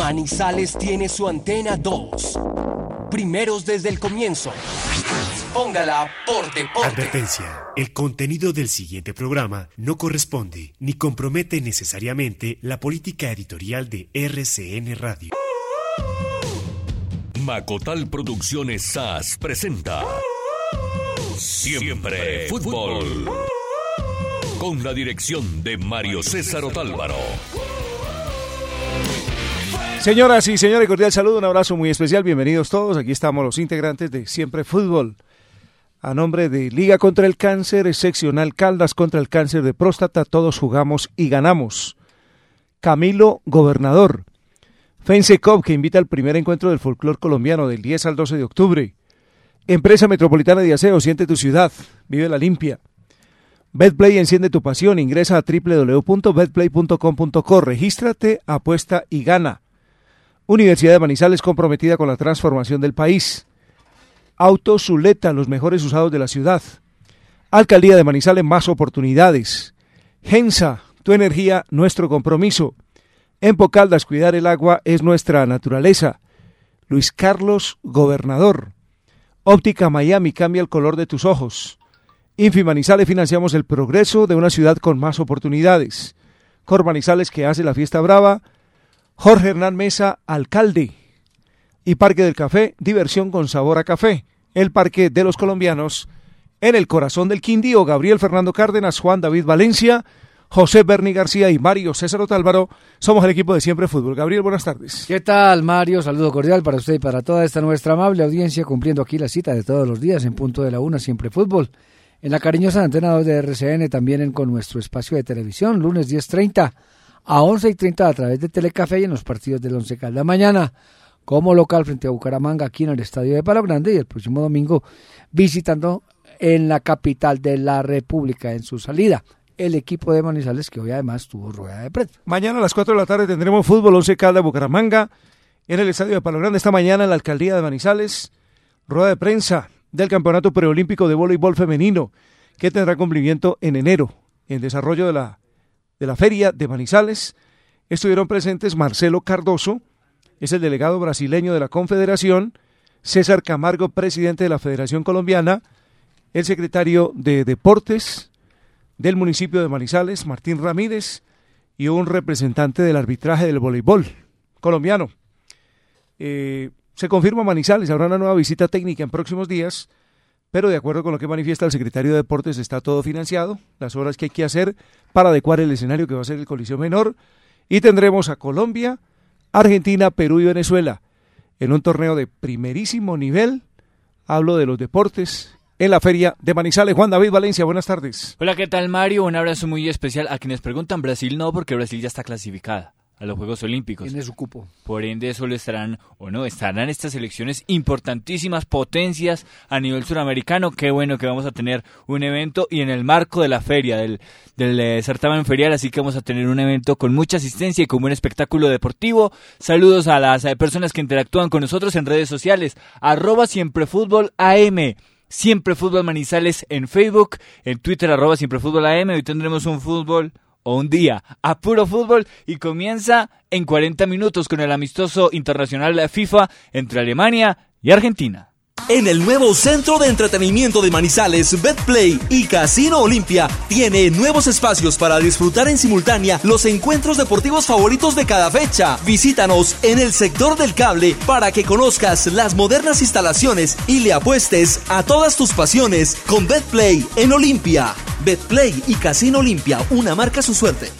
Manizales tiene su antena 2. Primeros desde el comienzo. Póngala por deporte. Advertencia. El contenido del siguiente programa no corresponde ni compromete necesariamente la política editorial de RCN Radio. Macotal Producciones SAS presenta Siempre Fútbol. Con la dirección de Mario César Otálvaro. Señoras y señores, cordial saludo, un abrazo muy especial, bienvenidos todos. Aquí estamos los integrantes de Siempre Fútbol. A nombre de Liga contra el Cáncer, Seccional Caldas contra el Cáncer de Próstata, todos jugamos y ganamos. Camilo Gobernador. Cop, que invita al primer encuentro del folclor colombiano del 10 al 12 de octubre. Empresa Metropolitana de Aseo, siente tu ciudad, vive la limpia. Betplay enciende tu pasión, ingresa a www.betplay.com.co, regístrate, apuesta y gana. Universidad de Manizales comprometida con la transformación del país. Auto Zuleta, los mejores usados de la ciudad. Alcaldía de Manizales, más oportunidades. Gensa, tu energía, nuestro compromiso. En Pocaldas, cuidar el agua es nuestra naturaleza. Luis Carlos, gobernador. Óptica Miami, cambia el color de tus ojos. Infi Manizales financiamos el progreso de una ciudad con más oportunidades. Cor Manizales que hace la fiesta brava Jorge Hernán Mesa, alcalde. Y Parque del Café, diversión con sabor a café. El Parque de los Colombianos. En el corazón del Quindío, Gabriel Fernando Cárdenas, Juan David Valencia, José Berni García y Mario César Otálvaro. Somos el equipo de Siempre Fútbol. Gabriel, buenas tardes. ¿Qué tal, Mario? Saludo cordial para usted y para toda esta nuestra amable audiencia, cumpliendo aquí la cita de todos los días en punto de la una, Siempre Fútbol. En la cariñosa antena 2 de RCN, también en, con nuestro espacio de televisión, lunes 10.30 a 11 y 30 a través de Telecafé y en los partidos del Once Caldas. Mañana como local frente a Bucaramanga aquí en el Estadio de Palo Grande y el próximo domingo visitando en la capital de la República en su salida. El equipo de Manizales que hoy además tuvo rueda de prensa. Mañana a las 4 de la tarde tendremos fútbol Once Caldas Bucaramanga en el Estadio de Palo Grande. Esta mañana en la Alcaldía de Manizales rueda de prensa del Campeonato Preolímpico de Voleibol Femenino que tendrá cumplimiento en enero en desarrollo de la de la Feria de Manizales. Estuvieron presentes Marcelo Cardoso, es el delegado brasileño de la Confederación, César Camargo, presidente de la Federación Colombiana, el secretario de Deportes del municipio de Manizales, Martín Ramírez, y un representante del arbitraje del voleibol colombiano. Eh, se confirma Manizales, habrá una nueva visita técnica en próximos días pero de acuerdo con lo que manifiesta el secretario de Deportes está todo financiado, las obras que hay que hacer para adecuar el escenario que va a ser el Coliseo Menor y tendremos a Colombia, Argentina, Perú y Venezuela en un torneo de primerísimo nivel. Hablo de los deportes en la feria de Manizales. Juan David Valencia, buenas tardes. Hola, ¿qué tal Mario? Un abrazo muy especial a quienes preguntan Brasil no, porque Brasil ya está clasificada a los Juegos Olímpicos. Tiene su cupo. Por ende, solo estarán, o no, estarán estas elecciones importantísimas, potencias a nivel suramericano. Qué bueno que vamos a tener un evento y en el marco de la feria, del, del eh, certamen ferial, así que vamos a tener un evento con mucha asistencia y con buen espectáculo deportivo. Saludos a las eh, personas que interactúan con nosotros en redes sociales, arroba siempre fútbol AM. Siempre Fútbol Manizales en Facebook, en Twitter arroba Siempre Fútbol AM. Hoy tendremos un fútbol un día a puro fútbol y comienza en 40 minutos con el amistoso internacional FIFA entre Alemania y Argentina. En el nuevo centro de entretenimiento de Manizales, Betplay y Casino Olimpia tiene nuevos espacios para disfrutar en simultánea los encuentros deportivos favoritos de cada fecha. Visítanos en el sector del cable para que conozcas las modernas instalaciones y le apuestes a todas tus pasiones con Betplay en Olimpia. Betplay y Casino Olimpia, una marca su suerte.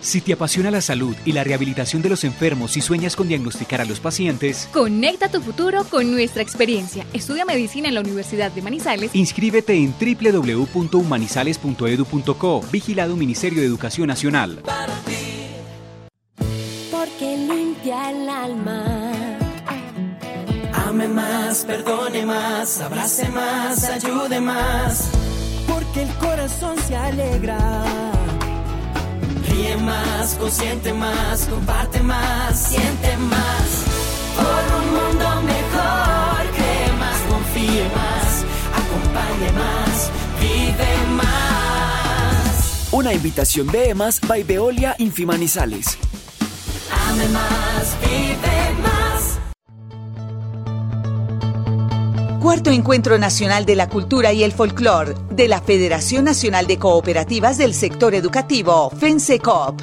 Si te apasiona la salud y la rehabilitación de los enfermos y sueñas con diagnosticar a los pacientes, conecta tu futuro con nuestra experiencia. Estudia medicina en la Universidad de Manizales. Inscríbete en www.humanizales.edu.co. Vigilado Ministerio de Educación Nacional. Porque limpia el alma. Ame más, perdone más, abrace más, ayude más. Porque el corazón se alegra Ríe más, consciente más, comparte más, siente más. Por un mundo mejor, cree más, confíe más, acompañe más, vive más. Una invitación de EMAS by Veolia Infimanizales. Ame más, vive más. Cuarto Encuentro Nacional de la Cultura y el Folclor de la Federación Nacional de Cooperativas del Sector Educativo, FENSECOP.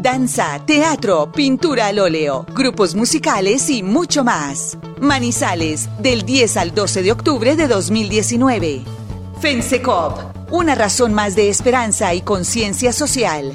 Danza, teatro, pintura al óleo, grupos musicales y mucho más. Manizales, del 10 al 12 de octubre de 2019. FENSECOP, una razón más de esperanza y conciencia social.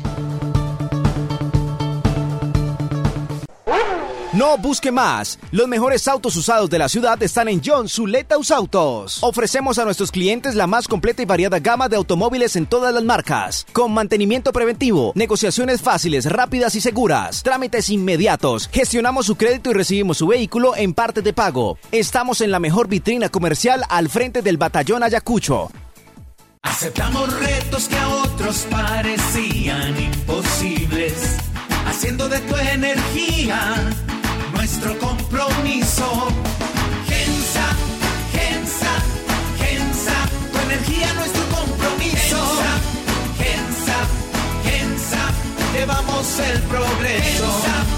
No busque más. Los mejores autos usados de la ciudad están en John Zuletaus Autos. Ofrecemos a nuestros clientes la más completa y variada gama de automóviles en todas las marcas, con mantenimiento preventivo, negociaciones fáciles, rápidas y seguras, trámites inmediatos. Gestionamos su crédito y recibimos su vehículo en parte de pago. Estamos en la mejor vitrina comercial al frente del batallón Ayacucho. Aceptamos retos que a otros parecían imposibles, haciendo de tu energía compromiso. Gensa, Gensa, Gensa, tu energía nuestro compromiso. Gensa, Gensa, llevamos el progreso. Gensa,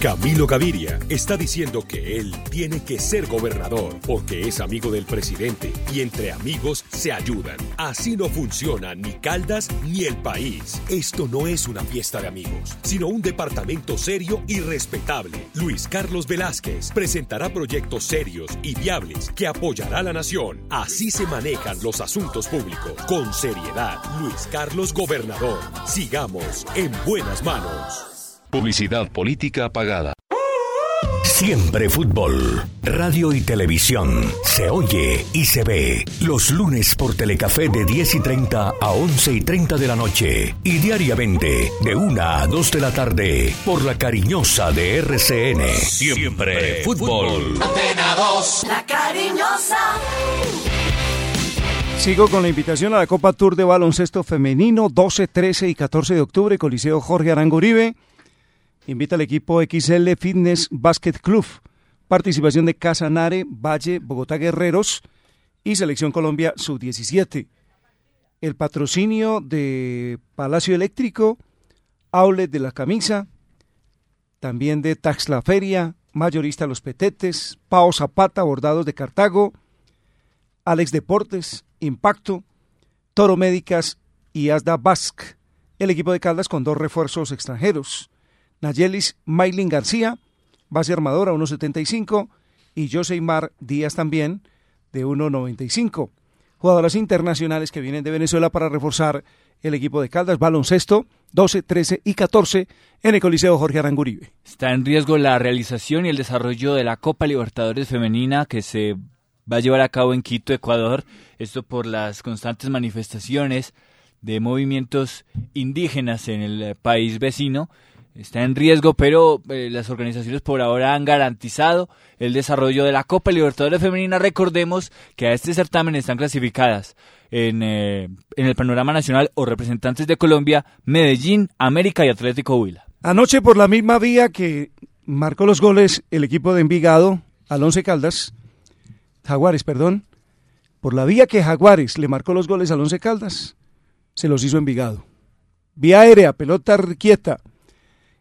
Camilo Gaviria está diciendo que él tiene que ser gobernador porque es amigo del presidente y entre amigos se ayudan. Así no funciona ni Caldas ni el país. Esto no es una fiesta de amigos, sino un departamento serio y respetable. Luis Carlos Velázquez presentará proyectos serios y viables que apoyará a la nación. Así se manejan los asuntos públicos. Con seriedad, Luis Carlos Gobernador. Sigamos en buenas manos. Publicidad política pagada. Siempre fútbol. Radio y televisión. Se oye y se ve. Los lunes por Telecafé de 10 y 30 a 11 y 30 de la noche. Y diariamente de 1 a 2 de la tarde por la cariñosa de RCN. Siempre fútbol. Antena 2, la cariñosa. Sigo con la invitación a la Copa Tour de Baloncesto Femenino 12, 13 y 14 de octubre, Coliseo Jorge Arango Uribe. Invita al equipo XL Fitness Basket Club. Participación de Casanare, Valle, Bogotá Guerreros y Selección Colombia Sub-17. El patrocinio de Palacio Eléctrico, Outlet de la Camisa, también de Tax La Feria, Mayorista Los Petetes, Pao Zapata, Bordados de Cartago, Alex Deportes, Impacto, Toro Médicas y Asda Basque. El equipo de Caldas con dos refuerzos extranjeros. Nayelis Maylin García, base armadora 1.75 y Joseymar Díaz también de 1.95. Jugadoras internacionales que vienen de Venezuela para reforzar el equipo de Caldas, baloncesto 12, 13 y 14 en el Coliseo Jorge Aranguribe. Está en riesgo la realización y el desarrollo de la Copa Libertadores Femenina que se va a llevar a cabo en Quito, Ecuador. Esto por las constantes manifestaciones de movimientos indígenas en el eh, país vecino está en riesgo, pero eh, las organizaciones por ahora han garantizado el desarrollo de la Copa Libertadores Femenina. Recordemos que a este certamen están clasificadas en, eh, en el panorama nacional o representantes de Colombia, Medellín, América y Atlético Huila. Anoche por la misma vía que marcó los goles el equipo de Envigado, al Once Caldas, Jaguares, perdón, por la vía que Jaguares le marcó los goles al Once Caldas, se los hizo Envigado. Vía aérea, pelota quieta,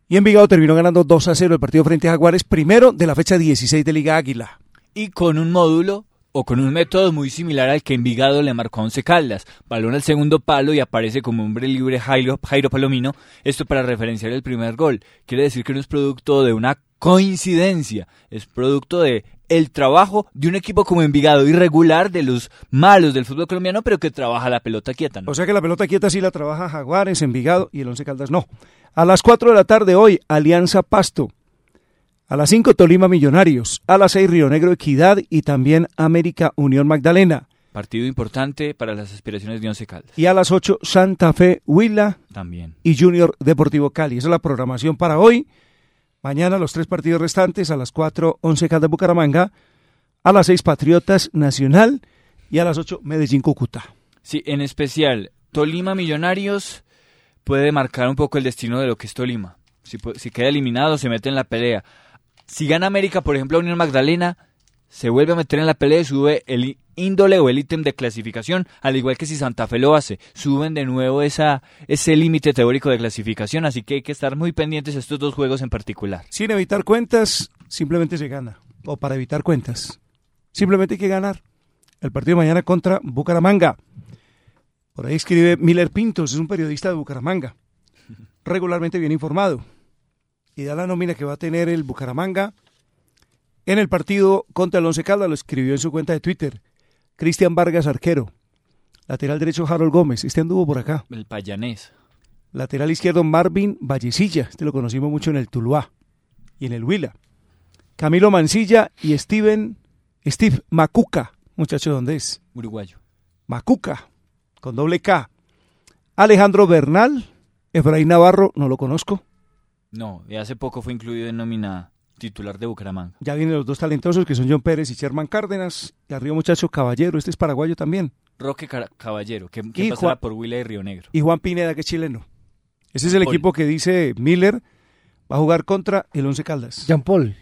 y Envigado terminó ganando 2 a 0 el partido frente a Jaguares, primero de la fecha 16 de Liga Águila. Y con un módulo o con un método muy similar al que Envigado le marcó a Once Caldas. Balón al segundo palo y aparece como hombre libre Jairo, Jairo Palomino. Esto para referenciar el primer gol. Quiere decir que no es producto de una coincidencia, es producto de el trabajo de un equipo como Envigado irregular de los malos del fútbol colombiano, pero que trabaja la pelota quieta. ¿no? O sea que la pelota quieta sí la trabaja Jaguares, Envigado y el Once Caldas no. A las 4 de la tarde hoy, Alianza Pasto. A las 5, Tolima Millonarios. A las 6, Río Negro Equidad y también América Unión Magdalena. Partido importante para las aspiraciones de Once Caldas. Y a las 8, Santa Fe Huila. También. Y Junior Deportivo Cali. Esa es la programación para hoy. Mañana los tres partidos restantes. A las 4, Once Caldas Bucaramanga. A las 6 Patriotas Nacional y a las 8 Medellín Cúcuta. Sí, en especial Tolima Millonarios puede marcar un poco el destino de lo que es Tolima. Si, si queda eliminado, se mete en la pelea. Si gana América, por ejemplo, a Unión Magdalena, se vuelve a meter en la pelea y sube el índole o el ítem de clasificación, al igual que si Santa Fe lo hace, suben de nuevo esa, ese límite teórico de clasificación, así que hay que estar muy pendientes de estos dos juegos en particular. Sin evitar cuentas, simplemente se gana, o para evitar cuentas, simplemente hay que ganar. El partido de mañana contra Bucaramanga. Por ahí escribe Miller Pintos, es un periodista de Bucaramanga, regularmente bien informado, y da la nómina que va a tener el Bucaramanga en el partido contra el Once Caldas, lo escribió en su cuenta de Twitter. Cristian Vargas, arquero. Lateral derecho, Harold Gómez. Este anduvo por acá. El payanés. Lateral izquierdo, Marvin Vallecilla. Este lo conocimos mucho en el Tuluá y en el Huila. Camilo Mancilla y Steven, Steve Macuca. Muchacho, ¿dónde es? Uruguayo. Macuca, con doble K. Alejandro Bernal. Efraín Navarro, no lo conozco. No, y hace poco fue incluido en nómina titular de Bucaramanga. Ya vienen los dos talentosos que son John Pérez y Sherman Cárdenas. Y arriba muchacho Caballero, este es paraguayo también. Roque Caballero, que, que pasará por Huila y Río Negro. Y Juan Pineda, que es chileno. Ese es el equipo que dice Miller va a jugar contra el Once Caldas. Jean Paul.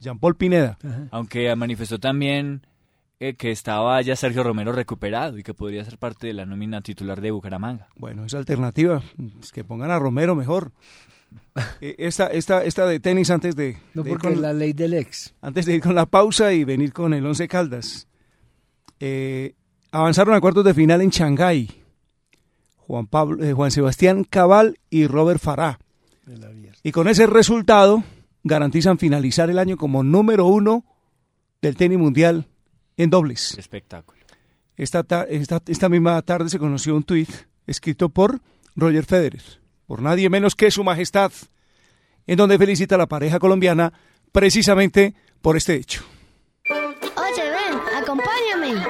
Jean Paul Pineda. Aunque manifestó también eh, que estaba ya Sergio Romero recuperado y que podría ser parte de la nómina titular de Bucaramanga. Bueno, esa alternativa, es que pongan a Romero mejor. Eh, esta, esta, esta de tenis antes de... No, de ir porque con- la ley del ex. Antes de ir con la pausa y venir con el Once Caldas. Eh, avanzaron a cuartos de final en Shanghái. Juan, Pablo, eh, Juan Sebastián Cabal y Robert Farah. Y con ese resultado garantizan finalizar el año como número uno del tenis mundial en dobles. Espectáculo. Esta, ta- esta, esta misma tarde se conoció un tuit escrito por Roger Federer, por nadie menos que su majestad, en donde felicita a la pareja colombiana precisamente por este hecho. Oye, ven, acompáñame.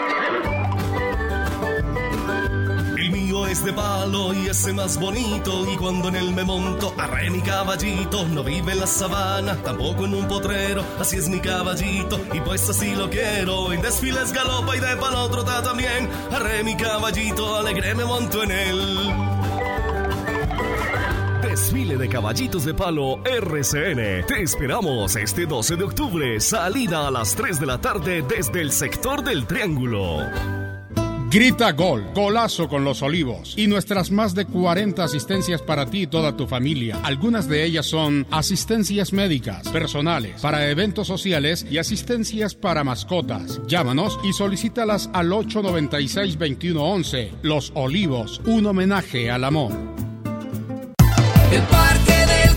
El mío es de palo y ese más bonito. Y cuando en él me monto, arre mi caballito. No vive en la sabana, tampoco en un potrero. Así es mi caballito y pues así lo quiero. En desfiles galopa y de palo trota también. Arre mi caballito, alegre me monto en él. Desfile de caballitos de palo RCN. Te esperamos este 12 de octubre. Salida a las 3 de la tarde desde el sector del Triángulo. Grita Gol, golazo con los olivos y nuestras más de 40 asistencias para ti y toda tu familia. Algunas de ellas son asistencias médicas, personales, para eventos sociales y asistencias para mascotas. Llámanos y solicítalas al 896-2111. Los Olivos, un homenaje al amor. El Parque del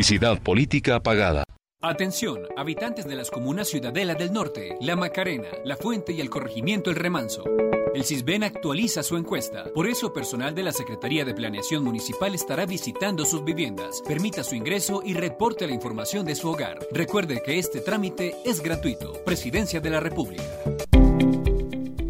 Publicidad política pagada. Atención, habitantes de las comunas Ciudadela del Norte, La Macarena, La Fuente y el corregimiento El Remanso. El CISBEN actualiza su encuesta. Por eso, personal de la Secretaría de Planeación Municipal estará visitando sus viviendas. Permita su ingreso y reporte la información de su hogar. Recuerde que este trámite es gratuito. Presidencia de la República.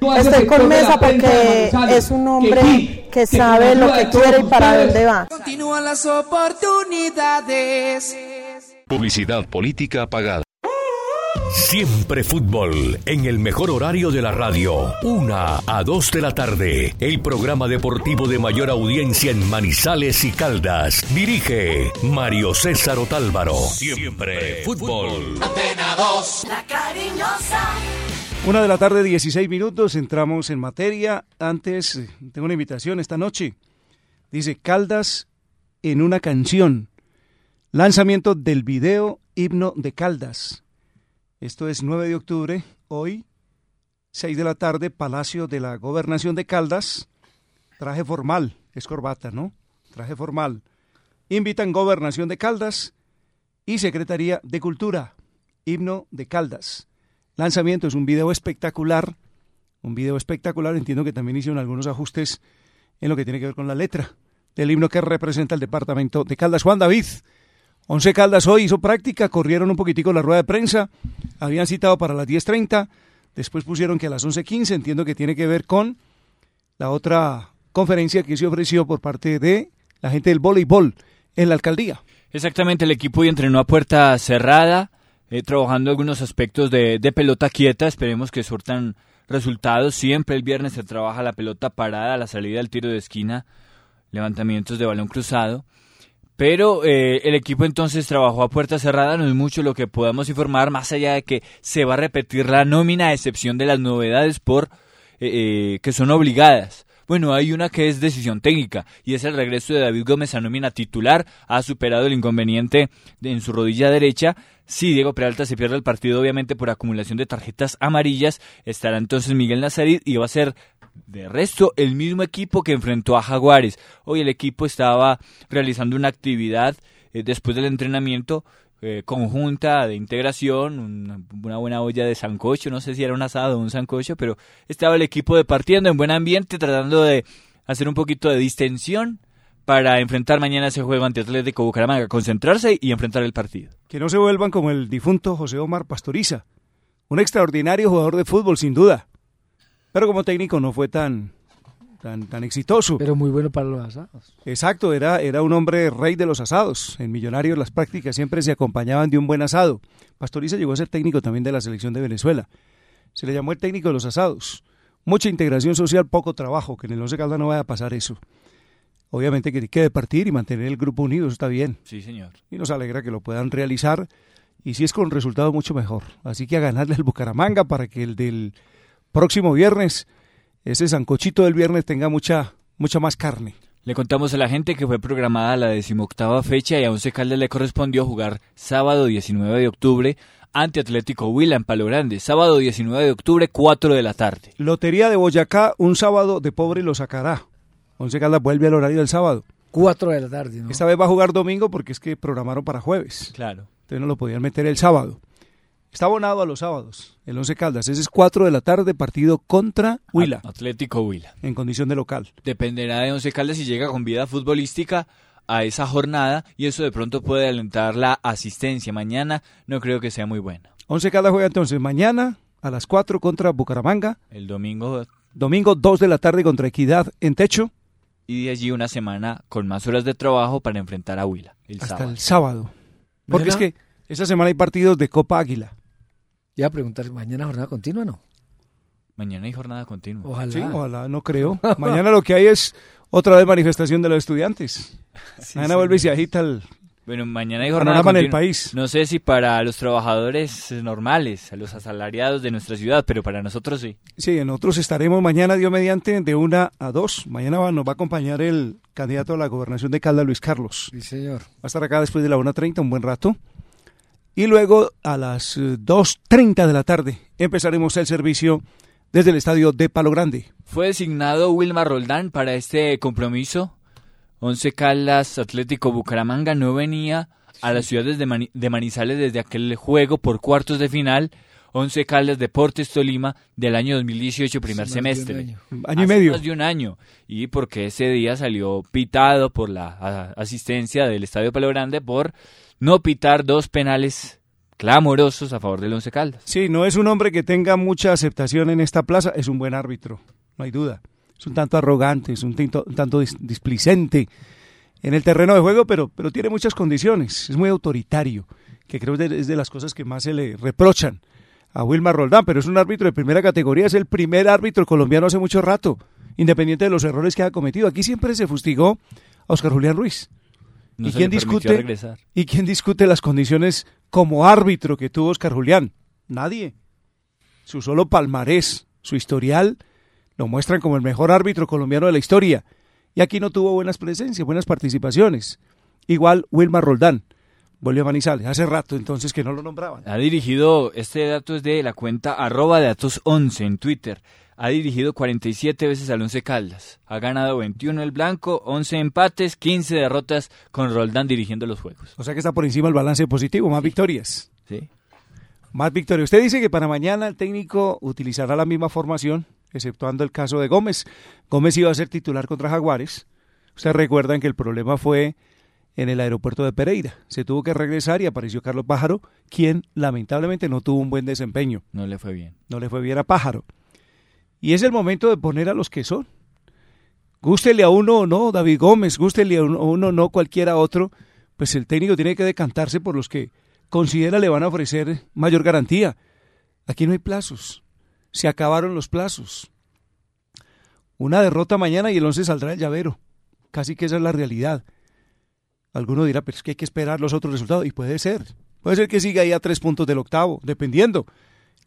Estoy con Mesa porque es un hombre que sabe lo que quiere y para dónde va. Continúan las oportunidades. Publicidad política pagada. Siempre fútbol, en el mejor horario de la radio, una a dos de la tarde, el programa deportivo de mayor audiencia en Manizales y Caldas. Dirige Mario César Otálvaro. Siempre fútbol. Antena 2. La cariñosa. Una de la tarde, 16 minutos, entramos en materia. Antes, tengo una invitación esta noche. Dice Caldas en una canción. Lanzamiento del video Himno de Caldas. Esto es 9 de octubre, hoy, 6 de la tarde, Palacio de la Gobernación de Caldas. Traje formal, es corbata, ¿no? Traje formal. Invitan Gobernación de Caldas y Secretaría de Cultura. Himno de Caldas lanzamiento. Es un video espectacular, un video espectacular. Entiendo que también hicieron algunos ajustes en lo que tiene que ver con la letra del himno que representa el departamento de Caldas. Juan David, Once Caldas hoy hizo práctica, corrieron un poquitico la rueda de prensa, habían citado para las 10.30, después pusieron que a las 11.15, entiendo que tiene que ver con la otra conferencia que se ofreció por parte de la gente del voleibol en la alcaldía. Exactamente, el equipo hoy entrenó a puerta cerrada, eh, trabajando algunos aspectos de, de, pelota quieta. Esperemos que surtan resultados. Siempre el viernes se trabaja la pelota parada, la salida del tiro de esquina, levantamientos de balón cruzado. Pero eh, el equipo entonces trabajó a puerta cerrada, no es mucho lo que podamos informar, más allá de que se va a repetir la nómina a excepción de las novedades por eh, que son obligadas. Bueno, hay una que es decisión técnica y es el regreso de David Gómez a nómina titular. Ha superado el inconveniente en su rodilla derecha. Si Diego Peralta se pierde el partido, obviamente por acumulación de tarjetas amarillas, estará entonces Miguel Nazarit y va a ser de resto el mismo equipo que enfrentó a Jaguares. Hoy el equipo estaba realizando una actividad eh, después del entrenamiento eh, conjunta de integración, una, una, buena olla de sancocho, no sé si era un asado o un sancocho, pero estaba el equipo departiendo en buen ambiente, tratando de hacer un poquito de distensión para enfrentar mañana ese juego ante Atlético Bucaramanga, concentrarse y enfrentar el partido. Que no se vuelvan como el difunto José Omar Pastoriza, un extraordinario jugador de fútbol sin duda, pero como técnico no fue tan tan, tan exitoso. Pero muy bueno para los asados. Exacto, era, era un hombre rey de los asados. En Millonarios las prácticas siempre se acompañaban de un buen asado. Pastoriza llegó a ser técnico también de la selección de Venezuela. Se le llamó el técnico de los asados. Mucha integración social, poco trabajo, que en el Once Caldas no vaya a pasar eso. Obviamente que quede partir y mantener el grupo unido, eso está bien. Sí, señor. Y nos alegra que lo puedan realizar. Y si es con resultado, mucho mejor. Así que a ganarle al Bucaramanga para que el del próximo viernes ese sancochito del viernes tenga mucha, mucha más carne. Le contamos a la gente que fue programada la decimoctava fecha y a Once Caldas le correspondió jugar sábado 19 de octubre ante Atlético Huila en Palo Grande. Sábado 19 de octubre, 4 de la tarde. Lotería de Boyacá, un sábado de pobre lo sacará. Once Caldas vuelve al horario del sábado. 4 de la tarde, ¿no? Esta vez va a jugar domingo porque es que programaron para jueves. Claro. Entonces no lo podían meter el sábado. Está abonado a los sábados, el Once Caldas. Ese es 4 de la tarde, partido contra Huila. Atlético Huila. En condición de local. Dependerá de Once Caldas si llega con vida futbolística a esa jornada y eso de pronto puede alentar la asistencia. Mañana no creo que sea muy buena. Once Caldas juega entonces mañana a las 4 contra Bucaramanga. El domingo. Domingo 2 de la tarde contra Equidad en techo. Y de allí una semana con más horas de trabajo para enfrentar a Huila. El Hasta sábado. el sábado. Porque es que esta semana hay partidos de Copa Águila. Ya a preguntar, ¿mañana jornada continua no? Mañana hay jornada continua. Ojalá. Sí, ojalá, no creo. Mañana lo que hay es otra vez manifestación de los estudiantes. Sí, Mañana sí. vuelve y se agita el, Bueno, mañana hay jornada Panorama en el continua. país. No sé si para los trabajadores normales, a los asalariados de nuestra ciudad, pero para nosotros sí. Sí, nosotros estaremos mañana, Dios mediante, de una a dos. Mañana va- nos va a acompañar el candidato a la gobernación de Caldas, Luis Carlos. Sí, señor. Va a estar acá después de la 1.30, un buen rato. Y luego a las eh, 2.30 de la tarde empezaremos el servicio desde el estadio de Palo Grande. Fue designado Wilmar Roldán para este compromiso. Once Caldas Atlético Bucaramanga no venía a las ciudades de, Mani- de Manizales desde aquel juego por cuartos de final. Once Caldas Deportes Tolima del año 2018, primer Hace semestre. año. Año y Hace medio. Más de un año. Y porque ese día salió pitado por la asistencia del Estadio Palo Grande por no pitar dos penales clamorosos a favor del Once Caldas. Sí, no es un hombre que tenga mucha aceptación en esta plaza, es un buen árbitro, no hay duda. Es un tanto arrogante, es un, tinto- un tanto dis- displicente en el terreno de juego, pero, pero tiene muchas condiciones, es muy autoritario, que creo que es de las cosas que más se le reprochan a Wilmar Roldán, pero es un árbitro de primera categoría, es el primer árbitro colombiano hace mucho rato, independiente de los errores que ha cometido. Aquí siempre se fustigó a Oscar Julián Ruiz. No ¿Y quién discute? ¿Y quién discute las condiciones como árbitro que tuvo Oscar Julián? Nadie. Su solo palmarés, su historial, lo muestran como el mejor árbitro colombiano de la historia. Y aquí no tuvo buenas presencias, buenas participaciones. Igual Wilmar Roldán. Volvió a Manizales. Hace rato entonces que no lo nombraban. Ha dirigido, este dato es de la cuenta arroba datos 11 en Twitter. Ha dirigido 47 veces al Once Caldas. Ha ganado 21 el blanco, 11 empates, 15 derrotas con Roldán dirigiendo los juegos. O sea que está por encima el balance positivo, más victorias. Sí. Más victorias. Usted dice que para mañana el técnico utilizará la misma formación, exceptuando el caso de Gómez. Gómez iba a ser titular contra Jaguares. Ustedes recuerdan que el problema fue en el aeropuerto de Pereira. Se tuvo que regresar y apareció Carlos Pájaro, quien lamentablemente no tuvo un buen desempeño. No le fue bien. No le fue bien a Pájaro. Y es el momento de poner a los que son. Gústele a uno o no, David Gómez, gústele a uno o no, cualquiera otro, pues el técnico tiene que decantarse por los que considera le van a ofrecer mayor garantía. Aquí no hay plazos. Se acabaron los plazos. Una derrota mañana y el 11 saldrá el llavero. Casi que esa es la realidad. Alguno dirá, pero es que hay que esperar los otros resultados. Y puede ser. Puede ser que siga ahí a tres puntos del octavo, dependiendo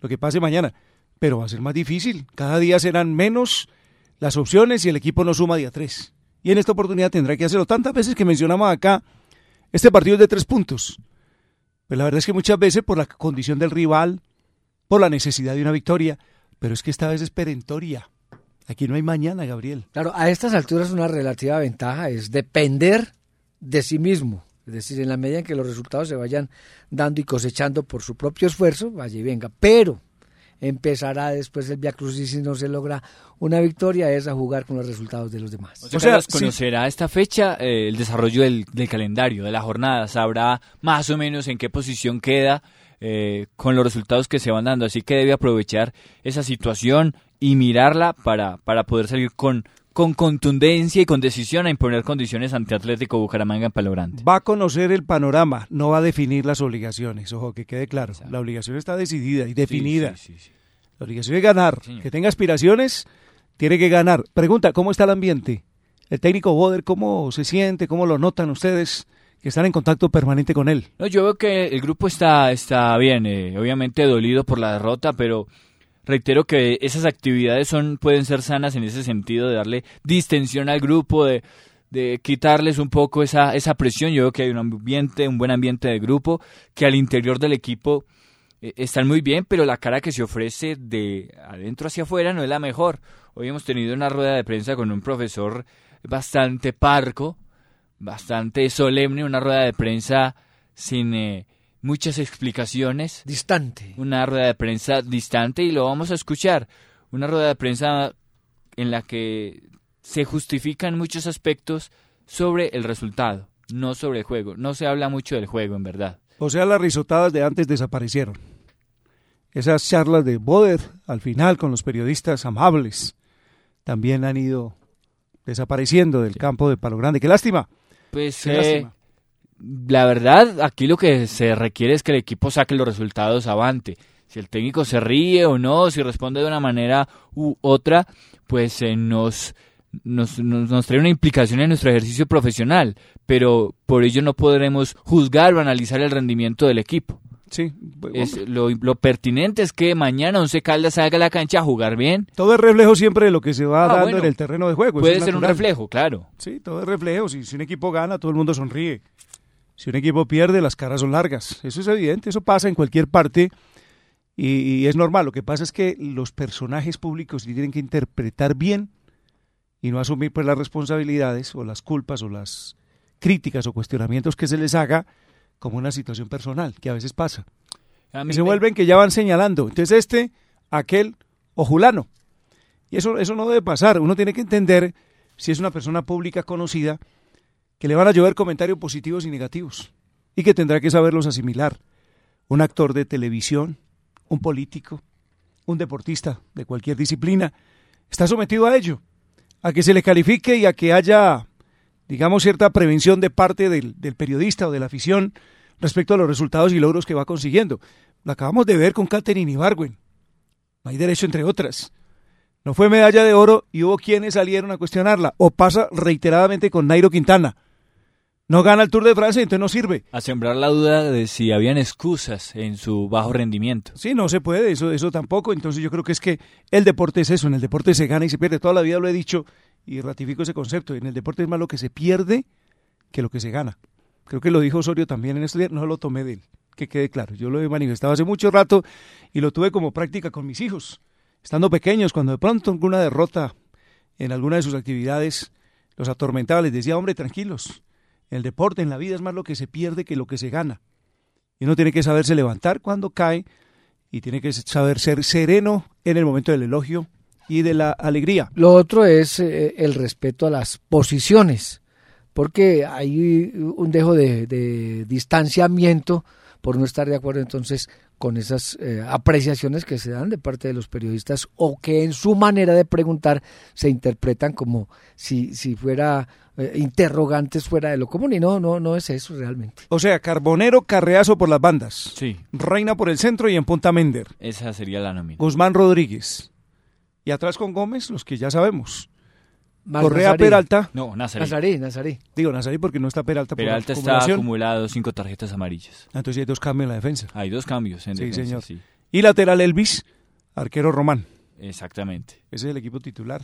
lo que pase mañana. Pero va a ser más difícil. Cada día serán menos las opciones y el equipo no suma día tres. Y en esta oportunidad tendrá que hacerlo. Tantas veces que mencionamos acá, este partido es de tres puntos. Pues la verdad es que muchas veces por la condición del rival, por la necesidad de una victoria, pero es que esta vez es perentoria. Aquí no hay mañana, Gabriel. Claro, a estas alturas una relativa ventaja es depender de sí mismo. Es decir, en la medida en que los resultados se vayan dando y cosechando por su propio esfuerzo, vaya y venga. Pero empezará después el Via Crucis si no se logra una victoria, es a jugar con los resultados de los demás. O sea, conocerá esta fecha eh, el desarrollo del, del calendario, de la jornada, sabrá más o menos en qué posición queda eh, con los resultados que se van dando, así que debe aprovechar esa situación y mirarla para, para poder salir con, con contundencia y con decisión a imponer condiciones ante Atlético Bucaramanga en Palo Grande. Va a conocer el panorama, no va a definir las obligaciones. Ojo, que quede claro. La obligación está decidida y definida. Sí, sí, sí, sí. La obligación es ganar. Que tenga aspiraciones, tiene que ganar. Pregunta, ¿cómo está el ambiente? El técnico Boder, ¿cómo se siente? ¿Cómo lo notan ustedes que están en contacto permanente con él? No, yo veo que el grupo está, está bien, eh, obviamente dolido por la derrota, pero reitero que esas actividades son pueden ser sanas en ese sentido de darle distensión al grupo, de, de quitarles un poco esa, esa presión. Yo veo que hay un ambiente, un buen ambiente de grupo, que al interior del equipo eh, están muy bien, pero la cara que se ofrece de adentro hacia afuera no es la mejor. Hoy hemos tenido una rueda de prensa con un profesor bastante parco, bastante solemne, una rueda de prensa sin eh, muchas explicaciones. Distante. Una rueda de prensa distante y lo vamos a escuchar. Una rueda de prensa en la que se justifican muchos aspectos sobre el resultado, no sobre el juego. No se habla mucho del juego, en verdad. O sea, las risotadas de antes desaparecieron. Esas charlas de Boder al final con los periodistas amables también han ido desapareciendo del campo de Palo Grande. ¡Qué lástima! Pues Qué eh, lástima. La verdad, aquí lo que se requiere es que el equipo saque los resultados avante. Si el técnico se ríe o no, si responde de una manera u otra, pues eh, nos nos, nos, nos trae una implicación en nuestro ejercicio profesional, pero por ello no podremos juzgar o analizar el rendimiento del equipo. Sí, es, lo, lo, pertinente es que mañana Once Caldas salga a la cancha a jugar bien. Todo es reflejo siempre de lo que se va ah, dando bueno, en el terreno de juego. Puede ser un reflejo, claro. Sí, todo es reflejo. Si, si un equipo gana, todo el mundo sonríe. Si un equipo pierde, las caras son largas. Eso es evidente, eso pasa en cualquier parte y, y es normal. Lo que pasa es que los personajes públicos tienen que interpretar bien y no asumir pues las responsabilidades o las culpas o las críticas o cuestionamientos que se les haga como una situación personal, que a veces pasa. A y se me... vuelven que ya van señalando. Entonces este, aquel o Julano. Y eso, eso no debe pasar. Uno tiene que entender, si es una persona pública conocida, que le van a llover comentarios positivos y negativos. Y que tendrá que saberlos asimilar. Un actor de televisión, un político, un deportista de cualquier disciplina, está sometido a ello. A que se le califique y a que haya digamos, cierta prevención de parte del, del, periodista o de la afición respecto a los resultados y logros que va consiguiendo. Lo acabamos de ver con Catherine Ibargüen. No hay derecho, entre otras. No fue medalla de oro y hubo quienes salieron a cuestionarla. O pasa reiteradamente con Nairo Quintana. No gana el Tour de Francia, entonces no sirve. A sembrar la duda de si habían excusas en su bajo rendimiento. Sí, no se puede, eso, eso tampoco. Entonces yo creo que es que el deporte es eso, en el deporte se gana y se pierde. Toda la vida lo he dicho y ratifico ese concepto. En el deporte es más lo que se pierde que lo que se gana. Creo que lo dijo Osorio también en este día, no lo tomé de él, que quede claro. Yo lo he manifestado hace mucho rato y lo tuve como práctica con mis hijos, estando pequeños, cuando de pronto alguna derrota en alguna de sus actividades los atormentaba, les decía, hombre, tranquilos, el deporte, en la vida es más lo que se pierde que lo que se gana. Y uno tiene que saberse levantar cuando cae y tiene que saber ser sereno en el momento del elogio y de la alegría. Lo otro es eh, el respeto a las posiciones, porque hay un dejo de, de, distanciamiento por no estar de acuerdo entonces con esas eh, apreciaciones que se dan de parte de los periodistas o que en su manera de preguntar se interpretan como si, si fuera eh, interrogantes fuera de lo común y no, no, no es eso realmente. O sea, Carbonero, Carreazo por las bandas. Sí. Reina por el centro y en Punta Mender. Esa sería la nómina. Guzmán Rodríguez. Y atrás con Gómez, los que ya sabemos. Más Correa Nazarí. Peralta. No, Nazarí. Nazarí, Nazarí. Digo Nazarí porque no está Peralta. Peralta por está acumulado cinco tarjetas amarillas. Entonces hay dos cambios en la defensa. Hay dos cambios en sí, defensa. Señor. Sí. Y lateral Elvis, arquero Román. Exactamente. Ese es el equipo titular.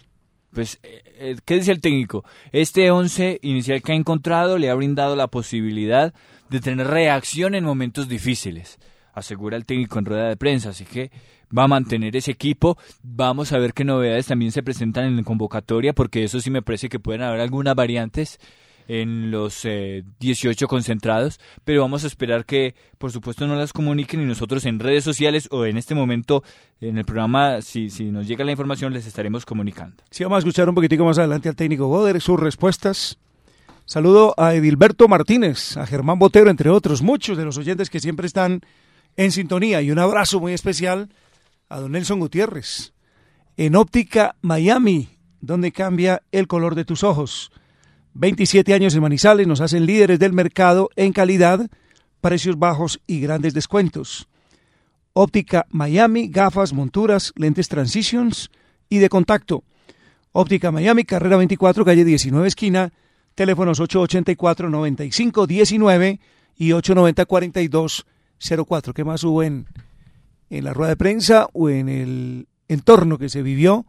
Pues, eh, ¿qué dice el técnico? Este 11 inicial que ha encontrado le ha brindado la posibilidad de tener reacción en momentos difíciles, asegura el técnico en rueda de prensa. Así que va a mantener ese equipo. Vamos a ver qué novedades también se presentan en la convocatoria, porque eso sí me parece que pueden haber algunas variantes en los eh, 18 concentrados, pero vamos a esperar que por supuesto no las comuniquen y nosotros en redes sociales o en este momento en el programa, si, si nos llega la información, les estaremos comunicando. Sí, vamos a escuchar un poquitico más adelante al técnico Goder, sus respuestas. Saludo a Edilberto Martínez, a Germán Botero, entre otros, muchos de los oyentes que siempre están en sintonía y un abrazo muy especial a don Nelson Gutiérrez. En óptica Miami, donde cambia el color de tus ojos. 27 años en Manizales nos hacen líderes del mercado en calidad, precios bajos y grandes descuentos. Óptica Miami, gafas, monturas, lentes transitions y de contacto. Óptica Miami, carrera 24, calle 19, esquina, teléfonos 884-9519 y 890-4204. ¿Qué más hubo en, en la rueda de prensa o en el entorno que se vivió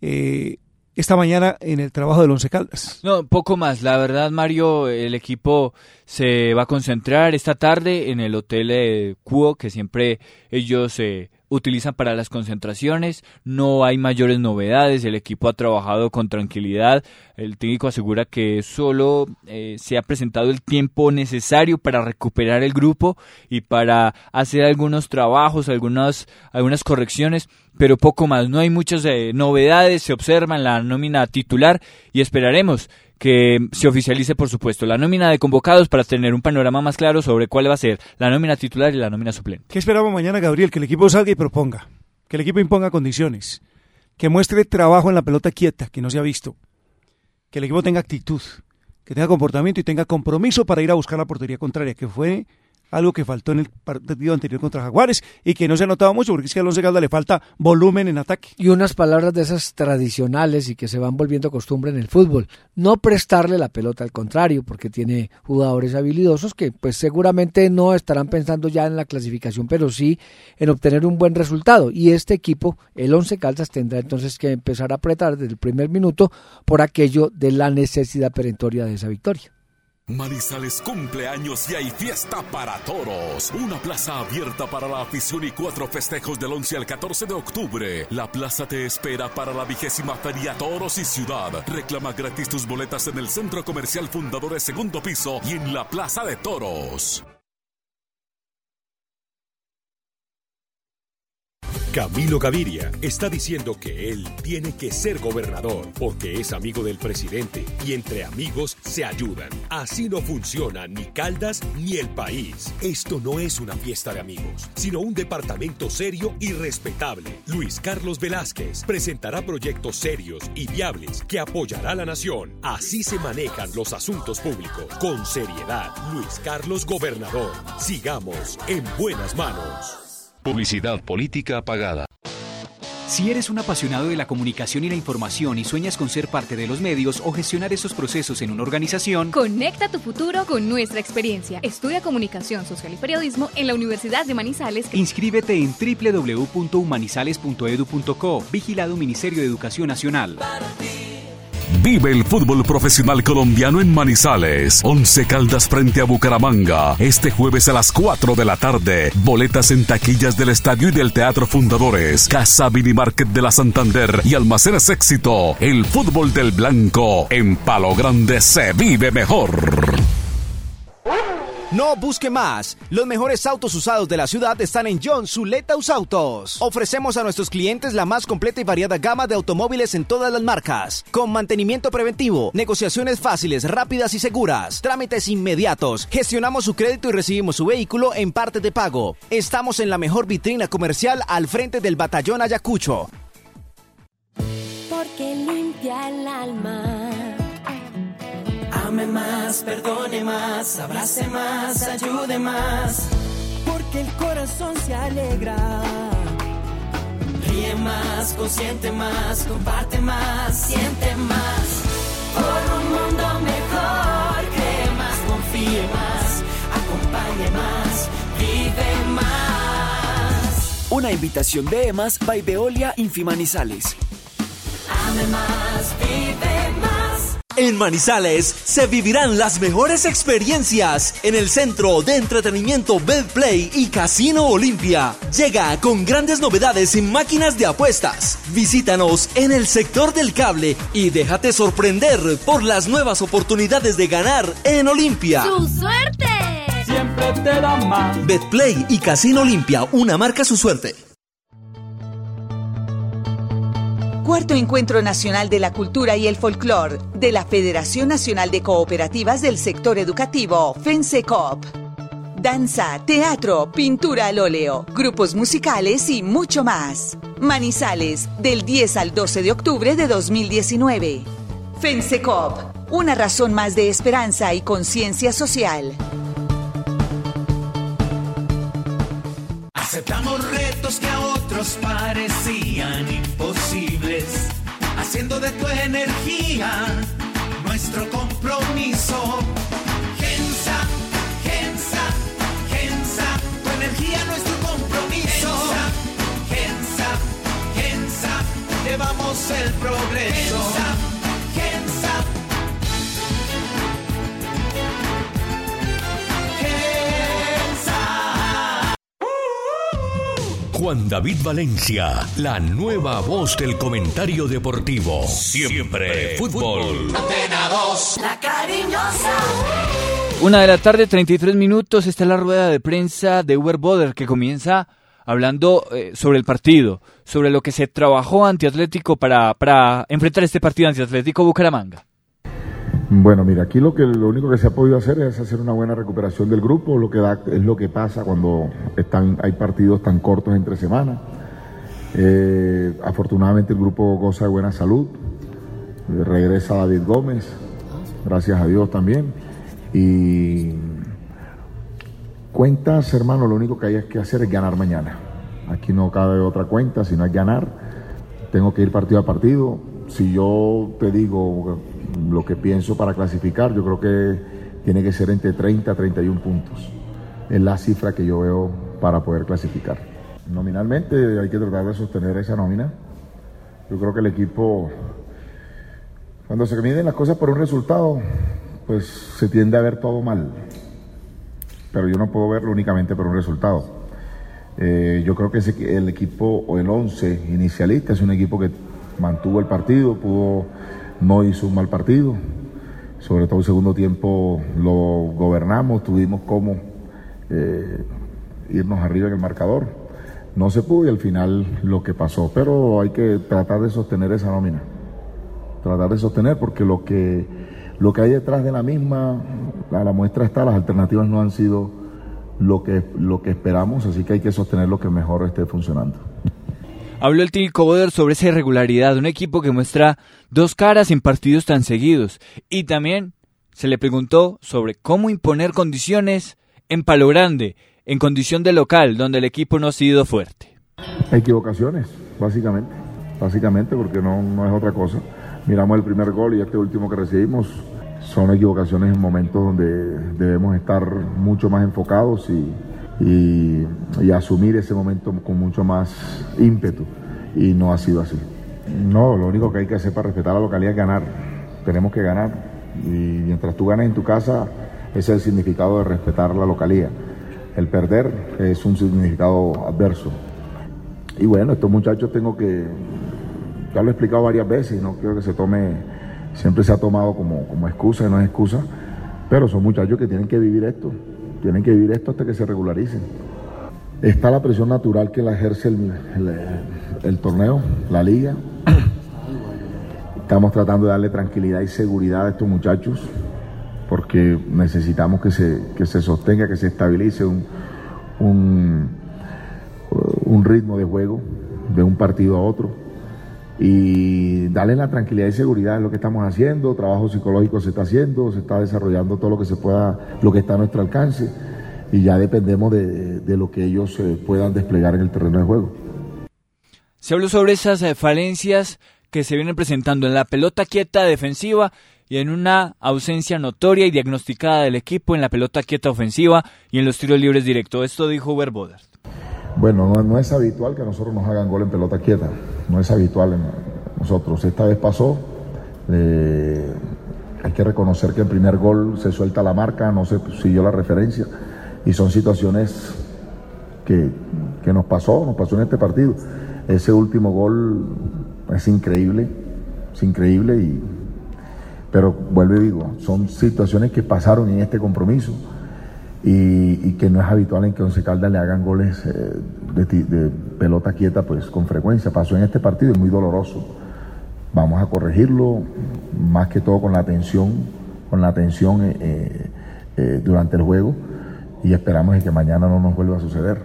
eh, esta mañana en el trabajo del Once Caldas. No, poco más. La verdad, Mario, el equipo se va a concentrar esta tarde en el hotel eh, Cuo, que siempre ellos eh, utilizan para las concentraciones, no hay mayores novedades, el equipo ha trabajado con tranquilidad, el técnico asegura que solo eh, se ha presentado el tiempo necesario para recuperar el grupo y para hacer algunos trabajos, algunas, algunas correcciones, pero poco más, no hay muchas eh, novedades, se observa en la nómina titular y esperaremos que se oficialice, por supuesto, la nómina de convocados para tener un panorama más claro sobre cuál va a ser la nómina titular y la nómina suplente. ¿Qué esperamos mañana, Gabriel? Que el equipo salga y proponga, que el equipo imponga condiciones, que muestre trabajo en la pelota quieta, que no se ha visto, que el equipo tenga actitud, que tenga comportamiento y tenga compromiso para ir a buscar la portería contraria, que fue algo que faltó en el partido anterior contra Jaguares y que no se ha notado mucho porque es que al Once Caldas le falta volumen en ataque. Y unas palabras de esas tradicionales y que se van volviendo costumbre en el fútbol. No prestarle la pelota al contrario, porque tiene jugadores habilidosos que pues seguramente no estarán pensando ya en la clasificación, pero sí en obtener un buen resultado. Y este equipo, el Once Caldas, tendrá entonces que empezar a apretar desde el primer minuto por aquello de la necesidad perentoria de esa victoria. Manizales cumpleaños y hay fiesta para toros. Una plaza abierta para la afición y cuatro festejos del 11 al 14 de octubre. La plaza te espera para la vigésima feria Toros y Ciudad. Reclama gratis tus boletas en el Centro Comercial Fundadores Segundo Piso y en la Plaza de Toros. Camilo Gaviria está diciendo que él tiene que ser gobernador porque es amigo del presidente y entre amigos se ayudan. Así no funciona ni Caldas ni el país. Esto no es una fiesta de amigos, sino un departamento serio y respetable. Luis Carlos Velázquez presentará proyectos serios y viables que apoyará a la nación. Así se manejan los asuntos públicos. Con seriedad, Luis Carlos Gobernador. Sigamos en buenas manos. Publicidad política pagada. Si eres un apasionado de la comunicación y la información y sueñas con ser parte de los medios o gestionar esos procesos en una organización, Conecta tu futuro con nuestra experiencia. Estudia Comunicación Social y Periodismo en la Universidad de Manizales. inscríbete en www.humanizales.edu.co, vigilado Ministerio de Educación Nacional. Vive el fútbol profesional colombiano en Manizales. Once Caldas frente a Bucaramanga. Este jueves a las 4 de la tarde. Boletas en taquillas del estadio y del Teatro Fundadores. Casa Mini Market de la Santander y Almacenes Éxito. El fútbol del blanco. En Palo Grande se vive mejor. No busque más. Los mejores autos usados de la ciudad están en John Zuletaus Autos. Ofrecemos a nuestros clientes la más completa y variada gama de automóviles en todas las marcas, con mantenimiento preventivo, negociaciones fáciles, rápidas y seguras, trámites inmediatos. Gestionamos su crédito y recibimos su vehículo en parte de pago. Estamos en la mejor vitrina comercial al frente del batallón Ayacucho. porque limpia el alma. Ame más, perdone más, abrace más, ayude más. Porque el corazón se alegra. Ríe más, consiente más, comparte más, siente más. Por un mundo mejor, cree más, confíe más, acompañe más, vive más. Una invitación de EMAS by Veolia Infimanizales. Ame más, vive más. En Manizales se vivirán las mejores experiencias en el centro de entretenimiento Betplay y Casino Olimpia. Llega con grandes novedades en máquinas de apuestas. Visítanos en el sector del cable y déjate sorprender por las nuevas oportunidades de ganar en Olimpia. ¡Su suerte! Siempre te da más. Betplay y Casino Olimpia, una marca su suerte. Cuarto Encuentro Nacional de la Cultura y el Folclor de la Federación Nacional de Cooperativas del Sector Educativo, FENSECOP. Danza, teatro, pintura al óleo, grupos musicales y mucho más. Manizales, del 10 al 12 de octubre de 2019. FENSECOP, una razón más de esperanza y conciencia social. Aceptamos otros parecían imposibles, haciendo de tu energía nuestro compromiso. Gensa, Gensa, Gensa, tu energía nuestro compromiso. Gensa, Gensa, llevamos el progreso. Gensa, Juan David Valencia, la nueva voz del comentario deportivo. Siempre fútbol. Antena 2, la cariñosa. Una de la tarde, 33 minutos, está la rueda de prensa de Uber Boder que comienza hablando eh, sobre el partido, sobre lo que se trabajó antiatlético para, para enfrentar este partido antiatlético Bucaramanga. Bueno, mira, aquí lo que lo único que se ha podido hacer es hacer una buena recuperación del grupo, lo que da es lo que pasa cuando están hay partidos tan cortos entre semanas. Eh, afortunadamente el grupo goza de buena salud. Regresa David Gómez, gracias a Dios también. Y Cuentas, hermano, lo único que hay que hacer es ganar mañana. Aquí no cabe otra cuenta, sino es ganar. Tengo que ir partido a partido. Si yo te digo lo que pienso para clasificar, yo creo que tiene que ser entre 30 a 31 puntos. Es la cifra que yo veo para poder clasificar. Nominalmente hay que tratar de sostener esa nómina. Yo creo que el equipo, cuando se miden las cosas por un resultado, pues se tiende a ver todo mal. Pero yo no puedo verlo únicamente por un resultado. Eh, yo creo que ese, el equipo o el 11 inicialista es un equipo que mantuvo el partido, pudo, no hizo un mal partido. Sobre todo el segundo tiempo lo gobernamos, tuvimos como eh, irnos arriba en el marcador. No se pudo y al final lo que pasó, pero hay que tratar de sostener esa nómina. Tratar de sostener porque lo que, lo que hay detrás de la misma, la, la muestra está, las alternativas no han sido lo que, lo que esperamos, así que hay que sostener lo que mejor esté funcionando. Habló el técnico Boder sobre esa irregularidad, un equipo que muestra dos caras en partidos tan seguidos. Y también se le preguntó sobre cómo imponer condiciones en Palo Grande, en condición de local, donde el equipo no ha sido fuerte. Equivocaciones, básicamente, básicamente porque no, no es otra cosa. Miramos el primer gol y este último que recibimos, son equivocaciones en momentos donde debemos estar mucho más enfocados y, y, y, asumir ese momento con mucho más ímpetu y no ha sido así. No, lo único que hay que hacer para respetar la localidad es ganar. Tenemos que ganar y mientras tú ganes en tu casa, ese es el significado de respetar la localidad. El perder es un significado adverso. Y bueno, estos muchachos tengo que, ya lo he explicado varias veces no quiero que se tome, siempre se ha tomado como, como excusa no es excusa, pero son muchachos que tienen que vivir esto, tienen que vivir esto hasta que se regularicen. Está la presión natural que la ejerce el, torneo, la liga. Estamos tratando de darle tranquilidad y seguridad a estos muchachos porque necesitamos que se, que se sostenga, que se estabilice un, un, ritmo de juego de un partido a otro y darle la tranquilidad y seguridad en lo que estamos haciendo, trabajo psicológico se está haciendo, se está desarrollando todo lo que se pueda, lo que está a nuestro alcance y ya dependemos de, de lo que ellos eh, puedan desplegar en el terreno de juego. Se habló sobre esas eh, falencias que se vienen presentando en la pelota quieta defensiva y en una ausencia notoria y diagnosticada del equipo en la pelota quieta ofensiva y en los tiros libres directos. Esto dijo Uber Boder. Bueno, no, no, es habitual que nosotros nos hagan gol en pelota quieta, no es habitual en nosotros. Esta vez pasó, eh, hay que reconocer que el primer gol se suelta la marca, no se siguió la referencia y son situaciones que, que nos pasó, nos pasó en este partido. Ese último gol es increíble, es increíble y pero vuelvo y digo, son situaciones que pasaron en este compromiso y, y que no es habitual en que Once Caldas le hagan goles eh, de, de, pelota quieta pues con frecuencia. Pasó en este partido, es muy doloroso. Vamos a corregirlo, más que todo con la atención, con la atención eh, eh, durante el juego y esperamos que mañana no nos vuelva a suceder.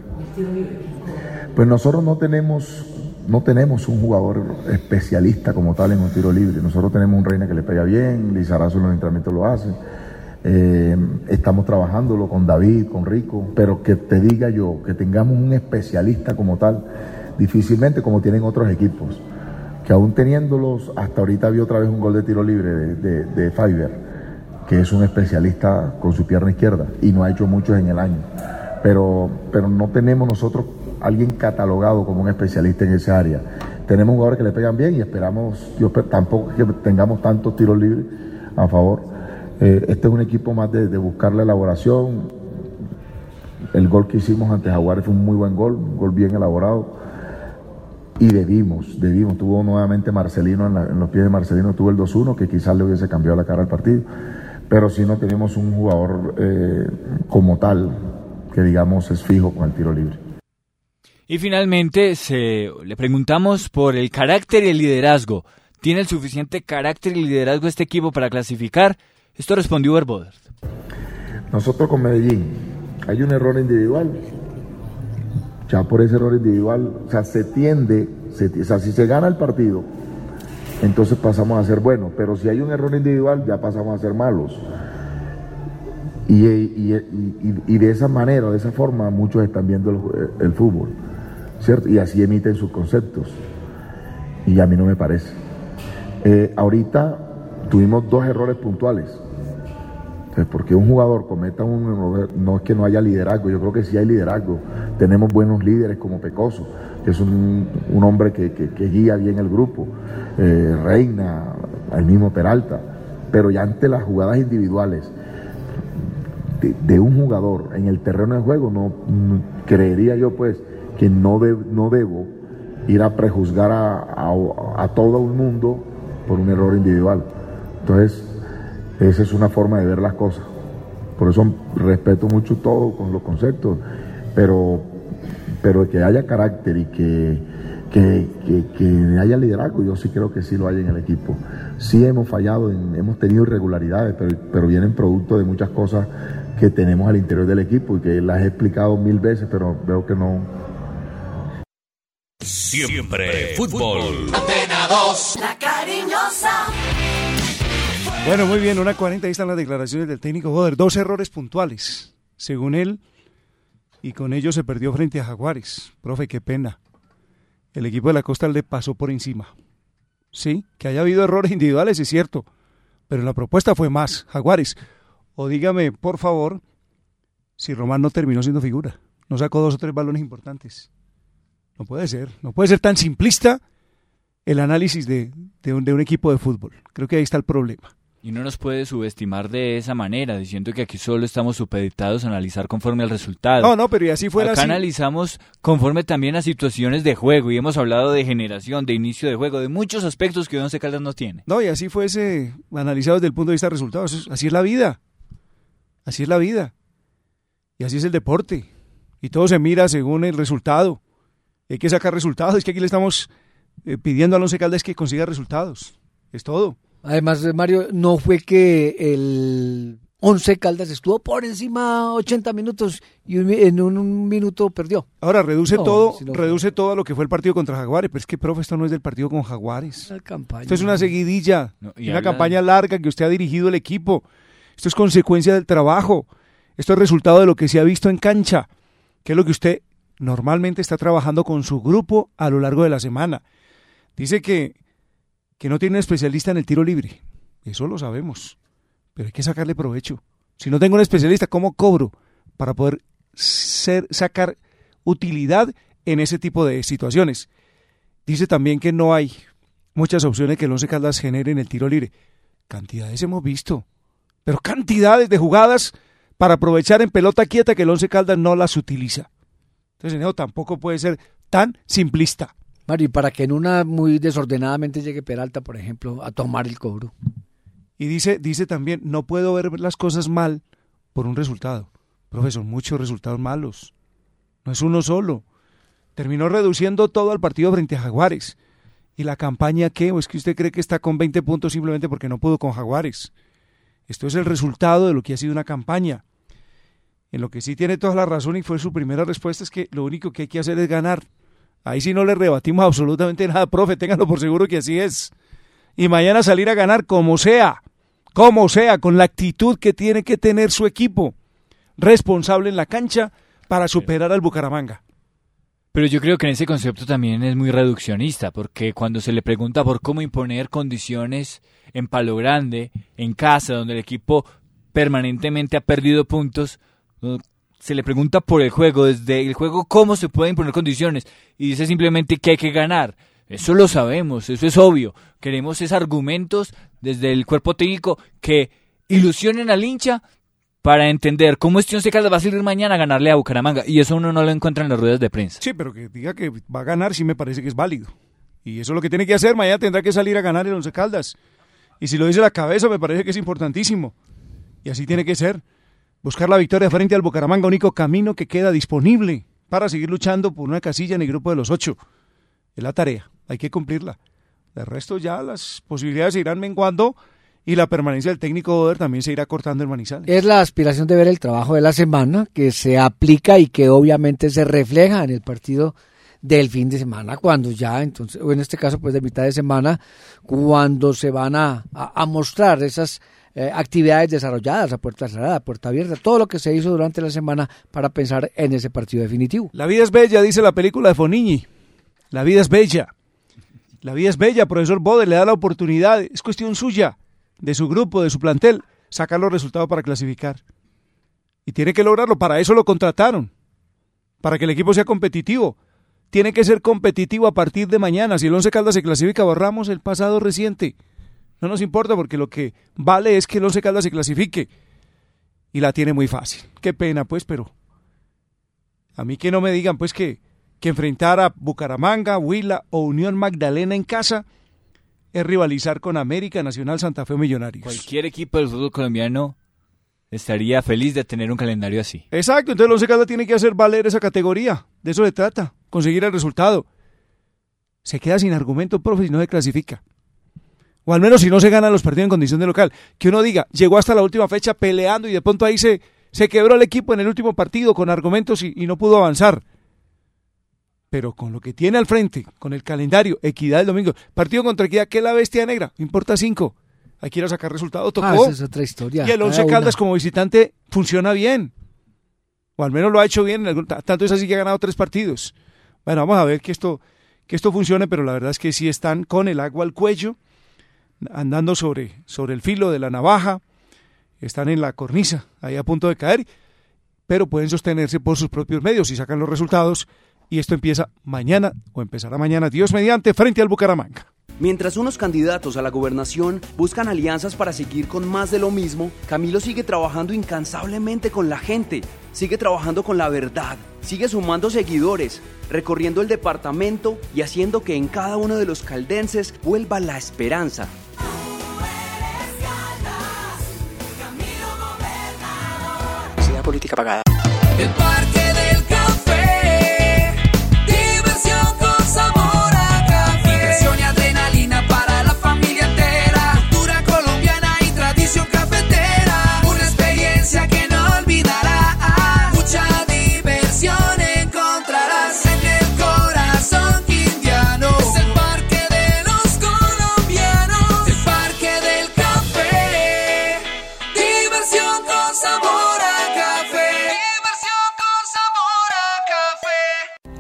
Pues nosotros no tenemos no tenemos un jugador especialista como tal en un tiro libre. Nosotros tenemos un Reina que le pega bien, Lizarazo en los entrenamientos lo hace. Eh, estamos trabajándolo con David, con Rico, pero que te diga yo que tengamos un especialista como tal, difícilmente como tienen otros equipos, que aún teniéndolos, hasta ahorita vi otra vez un gol de tiro libre de, de, de Fiverr, que es un especialista con su pierna izquierda y no ha hecho muchos en el año. Pero, pero no tenemos nosotros alguien catalogado como un especialista en esa área. Tenemos jugadores que le pegan bien y esperamos, yo tampoco que tengamos tantos tiros libres a favor. Eh, este es un equipo más de, buscar la elaboración. El gol que hicimos ante Jaguares fue un muy buen gol, un gol bien elaborado. Y debimos, debimos. Tuvo nuevamente Marcelino en los pies de Marcelino, tuvo el 2-1, que quizás le hubiese cambiado la cara al partido. Pero si no tenemos un jugador eh, como tal, que digamos es fijo con el tiro libre. Y finalmente se, le preguntamos por el carácter y el liderazgo. ¿Tiene el suficiente carácter y liderazgo este equipo para clasificar? Esto respondió Herboder. Nosotros con Medellín, hay un error individual. Ya por ese error individual, o sea, se tiende, o sea, si se gana el partido, entonces pasamos a ser buenos. Pero si hay un error individual, ya pasamos a ser malos. Y, de esa manera, de esa forma, muchos están viendo el, el, fútbol, ¿cierto? Y así emiten sus conceptos. Y a mí no me parece. Eh, ahorita tuvimos dos errores puntuales. Entonces, porque un jugador cometa un error, no es que no haya liderazgo, yo creo que sí hay liderazgo. Tenemos buenos líderes como Pecoso, que es un, hombre que, guía bien el grupo, eh, Reina, el mismo Peralta, pero ya ante las jugadas individuales de, un jugador en el terreno de juego, no, creería yo pues que no, no debo ir a prejuzgar a, a todo un mundo por un error individual. Entonces, esa es una forma de ver las cosas. Por eso respeto mucho todo con los conceptos, pero, pero que haya carácter y que, que, haya liderazgo, yo sí creo que sí lo hay en el equipo. Sí hemos fallado, hemos tenido irregularidades, pero, pero vienen producto de muchas cosas que tenemos al interior del equipo y que las he explicado mil veces, pero veo que no, Siempre fútbol. la cariñosa. Bueno, muy bien, una 40, ahí están las declaraciones del técnico Joder. Dos errores puntuales, según él, y con ello se perdió frente a Jaguares. Profe, qué pena. El equipo de la Costa le pasó por encima. Sí, que haya habido errores individuales, es cierto, pero la propuesta fue más. Jaguares, o dígame, por favor, si Román no terminó siendo figura. No sacó dos o tres balones importantes. No puede ser, no puede ser tan simplista el análisis de, de un equipo de fútbol. Creo que ahí está el problema. Y no nos puede subestimar de esa manera, diciendo que aquí solo estamos supeditados a analizar conforme al resultado. No, no, pero y así fuera Acá analizamos conforme también a situaciones de juego y hemos hablado de generación, de inicio de juego, de muchos aspectos que Once Caldas no tiene. No, y así fuese analizado desde el punto de vista de resultados. Así es la vida. Así es la vida. Y así es el deporte. Y todo se mira según el resultado hay que sacar resultados. Es que aquí le estamos eh, pidiendo a Once Caldas que consiga resultados. Es todo. Además, Mario, no fue que el Once Caldas estuvo por encima 80 minutos y en un, minuto perdió. Ahora reduce todo, reduce todo a lo que fue el partido contra Jaguares, pero es que profe, esto no es del partido con Jaguares. esto es una seguidilla, una campaña larga que usted ha dirigido el equipo. Esto es consecuencia del trabajo. Esto es resultado de lo que se ha visto en cancha, que es lo que usted normalmente está trabajando con su grupo a lo largo de la semana. Dice que, que no tiene un especialista en el tiro libre. Eso lo sabemos. Pero hay que sacarle provecho. Si no tengo un especialista, ¿cómo cobro para poder sacar utilidad en ese tipo de situaciones? Dice también que no hay muchas opciones que el Once Caldas genere en el tiro libre. Cantidades hemos visto, pero cantidades de jugadas para aprovechar en pelota quieta que el Once Caldas no las utiliza. Entonces, tampoco puede ser tan simplista. Mario, y para que en una muy desordenadamente llegue Peralta, por ejemplo, a tomar el cobro. Y dice, dice también, no puedo ver las cosas mal por un resultado. Profesor, muchos resultados malos. No es uno solo. Terminó reduciendo todo al partido frente a Jaguares. ¿Y la campaña qué? ¿O es que usted cree que está con 20 puntos simplemente porque no pudo con Jaguares? Esto es el resultado de lo que ha sido una campaña. En lo que sí tiene toda la razón y fue su primera respuesta es que lo único que hay que hacer es ganar. Ahí sí no le rebatimos absolutamente nada, profe, ténganlo por seguro que así es. Y mañana salir a ganar como sea, como sea, con la actitud que tiene que tener su equipo, responsable en la cancha para superar al Bucaramanga. Pero yo creo que en ese concepto también es muy reduccionista, porque cuando se le pregunta por cómo imponer condiciones en Palo Grande, en casa, donde el equipo permanentemente ha perdido puntos, se le pregunta por el juego, desde el juego cómo se pueden imponer condiciones y dice simplemente que hay que ganar. Eso lo sabemos, eso es obvio. Queremos esos argumentos desde el cuerpo técnico que ilusionen al hincha para entender cómo este Once Caldas va a salir mañana a ganarle a Bucaramanga. Y eso uno no lo encuentra en las ruedas de prensa. Sí, pero que diga que va a ganar sí me parece que es válido. Y eso es lo que tiene que hacer. Mañana tendrá que salir a ganar el Once Caldas. Y si lo dice la cabeza me parece que es importantísimo. Y así tiene que ser. Buscar la victoria frente al Bucaramanga, único camino que queda disponible para seguir luchando por una casilla en el grupo de los ocho. Es la tarea, hay que cumplirla. De resto ya las posibilidades se irán menguando y la permanencia del técnico Oder también se irá cortando en Manizales. Es la aspiración de ver el trabajo de la semana que se aplica y que obviamente se refleja en el partido del fin de semana, cuando ya, entonces, o en este caso, pues de mitad de semana, cuando se van a, a, mostrar esas eh, actividades desarrolladas a puerta cerrada, a puerta abierta, todo lo que se hizo durante la semana para pensar en ese partido definitivo. La vida es bella, dice la película de Fonini. La vida es bella. La vida es bella, profesor Bode, le da la oportunidad, es cuestión suya, de su grupo, de su plantel, sacar los resultados para clasificar. Y tiene que lograrlo, para eso lo contrataron, para que el equipo sea competitivo. Tiene que ser competitivo a partir de mañana. Si el Once Caldas se clasifica, borramos el pasado reciente. No nos importa porque lo que vale es que el Once Caldas se clasifique. Y la tiene muy fácil. Qué pena, pues, pero a mí que no me digan, pues, que, que enfrentar a Bucaramanga, Huila o Unión Magdalena en casa es rivalizar con América Nacional Santa Fe Millonarios. Cualquier equipo del fútbol colombiano estaría feliz de tener un calendario así. Exacto, entonces el Once Caldas tiene que hacer valer esa categoría. De eso se trata, conseguir el resultado. Se queda sin argumento, profe, si no se clasifica. O al menos si no se ganan los partidos en condición de local. Que uno diga, llegó hasta la última fecha peleando y de pronto ahí se, se quebró el equipo en el último partido con argumentos y, no pudo avanzar. Pero con lo que tiene al frente, con el calendario, Equidad el domingo, partido contra Equidad, que es la bestia negra, importa cinco. Hay que ir a sacar resultados, tocó. Ah, esa es otra historia. Y el Once Caldas como visitante funciona bien. O al menos lo ha hecho bien, tanto es así que ha ganado tres partidos. Bueno, vamos a ver que esto, que esto funcione, pero la verdad es que sí están con el agua al cuello andando sobre, sobre el filo de la navaja, están en la cornisa, ahí a punto de caer, pero pueden sostenerse por sus propios medios y sacan los resultados. Y esto empieza mañana, o empezará mañana, Dios mediante, frente al Bucaramanga. Mientras unos candidatos a la gobernación buscan alianzas para seguir con más de lo mismo, Camilo sigue trabajando incansablemente con la gente, sigue trabajando con la verdad, sigue sumando seguidores, recorriendo el departamento y haciendo que en cada uno de los caldenses vuelva la esperanza política pagada.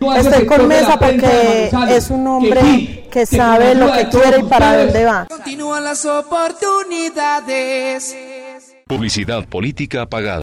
Estoy con Mesa porque es un hombre que sabe lo que quiere y para dónde va. Continúan las oportunidades. Publicidad política pagada.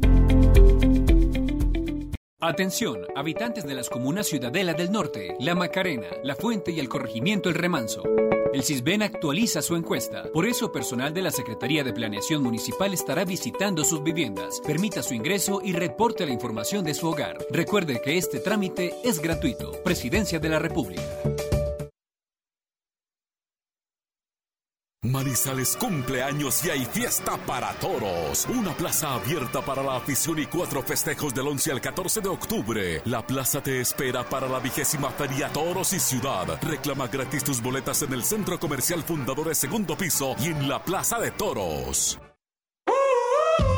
Atención, habitantes de las comunas Ciudadela del Norte, La Macarena, La Fuente y el corregimiento El Remanso. El CISBEN actualiza su encuesta. Por eso, personal de la Secretaría de Planeación Municipal estará visitando sus viviendas. Permita su ingreso y reporte la información de su hogar. Recuerde que este trámite es gratuito. Presidencia de la República. Manizales cumpleaños y hay fiesta para toros. Una plaza abierta para la afición y cuatro festejos del 11 al 14 de octubre. La plaza te espera para la vigésima feria Toros y Ciudad. Reclama gratis tus boletas en el Centro Comercial Fundadores segundo piso y en la Plaza de Toros.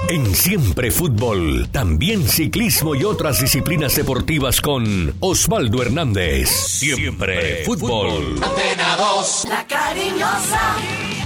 En Siempre Fútbol, también ciclismo y otras disciplinas deportivas con Osvaldo Hernández. Siempre Fútbol. Antena 2, la cariñosa.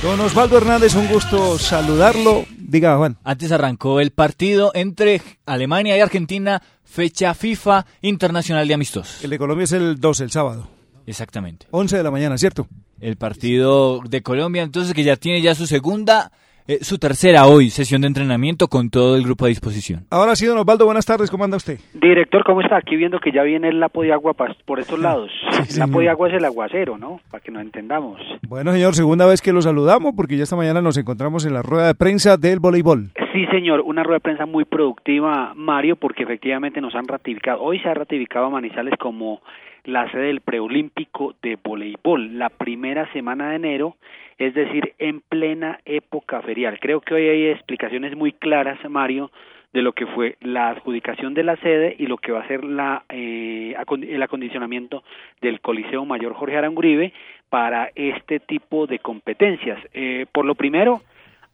Don Osvaldo Hernández, un gusto saludarlo. Diga, Juan. Antes arrancó el partido entre Alemania y Argentina, fecha FIFA Internacional de Amistosos. El de Colombia es el 12, el sábado. Exactamente. 11 de la mañana, ¿cierto? El partido de Colombia, entonces, que ya tiene ya su segunda eh, su tercera hoy sesión de entrenamiento con todo el grupo a disposición. Ahora sí, don Osvaldo, buenas tardes, ¿cómo anda usted? Director, ¿cómo está? Aquí viendo que ya viene el lapo de agua por estos lados. el lapo de agua es el aguacero, ¿no? Para que nos entendamos. Bueno, señor, segunda vez que lo saludamos porque ya esta mañana nos encontramos en la rueda de prensa del voleibol. Sí, señor, una rueda de prensa muy productiva, Mario, porque efectivamente nos han ratificado, hoy se ha ratificado a Manizales como la sede del preolímpico de voleibol, la primera semana de enero, es decir, en plena época ferial. Creo que hoy hay explicaciones muy claras, Mario, de lo que fue la adjudicación de la sede y lo que va a ser la, eh, el acondicionamiento del Coliseo Mayor Jorge Aranguribe para este tipo de competencias. Eh, por lo primero,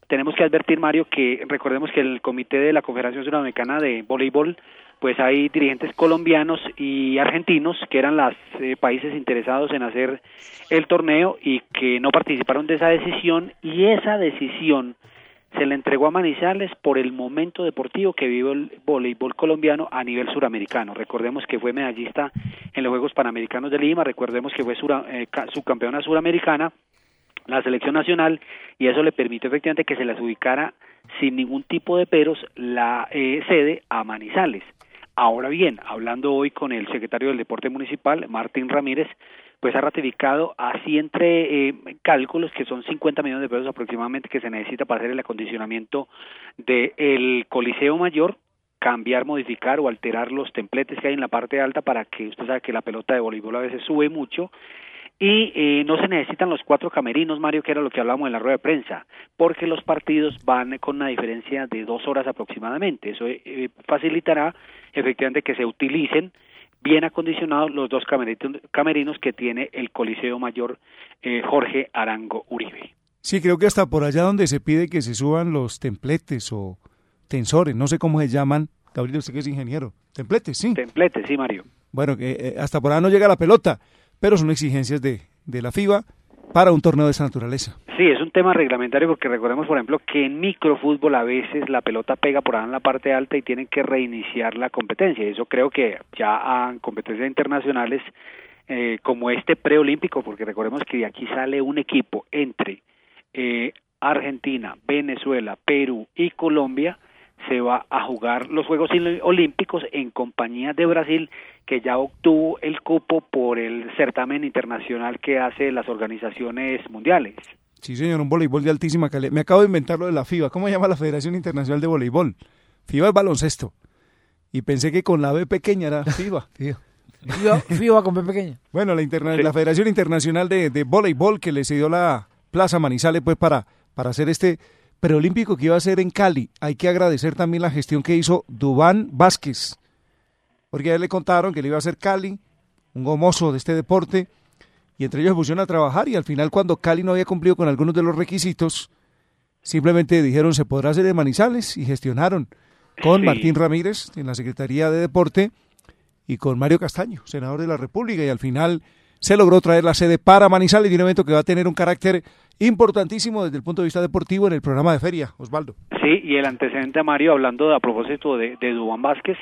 tenemos que advertir, Mario, que recordemos que el Comité de la Confederación Sudamericana de Voleibol pues hay dirigentes colombianos y argentinos que eran los eh, países interesados en hacer el torneo y que no participaron de esa decisión y esa decisión se le entregó a Manizales por el momento deportivo que vive el voleibol colombiano a nivel suramericano. Recordemos que fue medallista en los Juegos Panamericanos de Lima, recordemos que fue eh, subcampeona suramericana, la selección nacional, y eso le permitió efectivamente que se les ubicara sin ningún tipo de peros la eh, sede a Manizales. Ahora bien, hablando hoy con el secretario del Deporte Municipal, Martín Ramírez, pues ha ratificado así entre eh, cálculos que son 50 millones de pesos aproximadamente que se necesita para hacer el acondicionamiento del Coliseo Mayor, cambiar, modificar o alterar los templetes que hay en la parte alta para que usted sabe que la pelota de voleibol a veces sube mucho y eh, no se necesitan los cuatro camerinos, Mario, que era lo que hablábamos en la rueda de prensa, porque los partidos van con una diferencia de dos horas aproximadamente. Eso eh, facilitará efectivamente que se utilicen bien acondicionados los dos camerinos que tiene el Coliseo Mayor eh, Jorge Arango Uribe. Sí, creo que hasta por allá donde se pide que se suban los templetes o tensores, no sé cómo se llaman. Gabriel, usted que es ingeniero. Templetes, sí. Templetes, sí, Mario. Bueno, que hasta por allá no llega la pelota pero son exigencias de, de la FIBA para un torneo de esa naturaleza. Sí, es un tema reglamentario porque recordemos, por ejemplo, que en microfútbol a veces la pelota pega por ahí en la parte alta y tienen que reiniciar la competencia. Eso creo que ya en competencias internacionales eh, como este preolímpico, porque recordemos que de aquí sale un equipo entre eh, Argentina, Venezuela, Perú y Colombia, se va a jugar los Juegos Olímpicos en compañía de Brasil, que ya obtuvo el cupo por el certamen internacional que hace las organizaciones mundiales. Sí, señor, un voleibol de altísima calidad. Me acabo de inventar lo de la FIBA. ¿Cómo se llama la Federación Internacional de Voleibol? FIBA es baloncesto. Y pensé que con la B pequeña era FIBA. FIBA, con B pequeña. Bueno, la, la Federación Internacional de, de Voleibol que le dio la Plaza Manizales pues para, para hacer este preolímpico que iba a ser en Cali. Hay que agradecer también la gestión que hizo Dubán Vázquez, porque a él le contaron que le iba a hacer Cali, un gomoso de este deporte, y entre ellos pusieron a trabajar y al final cuando Cali no había cumplido con algunos de los requisitos, simplemente dijeron se podrá hacer en Manizales y gestionaron con Martín Ramírez en la Secretaría de Deporte y con Mario Castaño, senador de la República, y al final se logró traer la sede para Manizales y un evento que va a tener un carácter importantísimo desde el punto de vista deportivo en el programa de feria, Osvaldo. Sí, y el antecedente, Mario, hablando de, a propósito de, de Dubán Vázquez,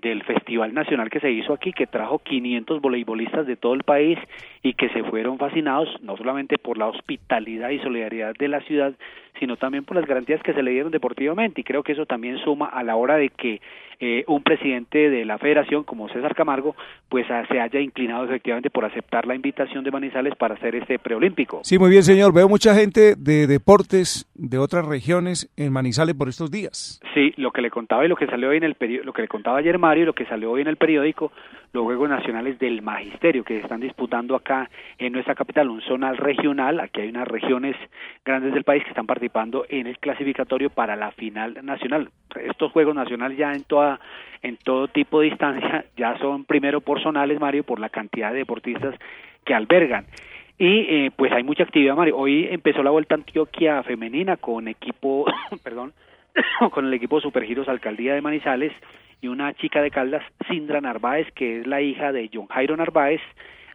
del Festival Nacional que se hizo aquí, que trajo 500 voleibolistas de todo el país y que se fueron fascinados no solamente por la hospitalidad y solidaridad de la ciudad, sino también por las garantías que se le dieron deportivamente. Y creo que eso también suma a la hora de que eh, un presidente de la federación como César Camargo pues se haya inclinado efectivamente por aceptar la invitación de Manizales para hacer este preolímpico. Sí, muy bien señor, veo mucha gente de deportes de otras regiones en Manizales por estos días. Sí, lo que le contaba y lo que salió hoy en el lo que le contaba ayer Mario y lo que salió hoy en el periódico, los Juegos Nacionales del Magisterio que se están disputando acá en nuestra capital, un zonal regional, aquí hay unas regiones grandes del país que están participando en el clasificatorio para la final nacional. Estos Juegos Nacionales ya en toda en todo tipo de distancia, ya son primero por zonales, Mario, por la cantidad de deportistas que albergan. Y eh, pues hay mucha actividad, Mario. Hoy empezó la Vuelta Antioquia femenina con equipo, perdón, con el equipo Supergiros Alcaldía de Manizales y una chica de Caldas, Sindra Narváez, que es la hija de John Jairo Narváez,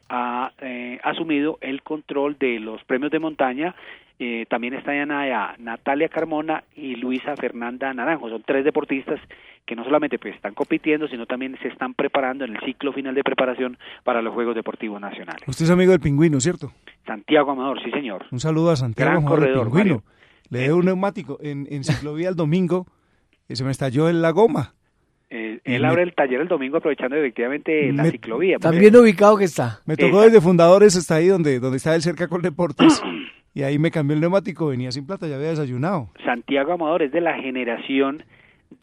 ha eh, asumido el control de los premios de montaña eh, también está allá Natalia Carmona y Luisa Fernanda Naranjo. Son tres deportistas que no solamente pues, están compitiendo, sino también se están preparando en el ciclo final de preparación para los Juegos Deportivos Nacionales. Usted es amigo del pingüino, ¿cierto? Santiago Amador, sí señor. Un saludo a Santiago Gran corredor, Pingüino. Le dejé un neumático en, en ciclovía el domingo y se me estalló en la goma. Eh, él abre el taller el domingo aprovechando efectivamente la ciclovía. También ubicado que está. Me tocó desde Fundadores hasta ahí donde, donde está el cerca con Deportes y ahí me cambió el neumático, venía sin plata, ya había desayunado. Santiago Amador es de la generación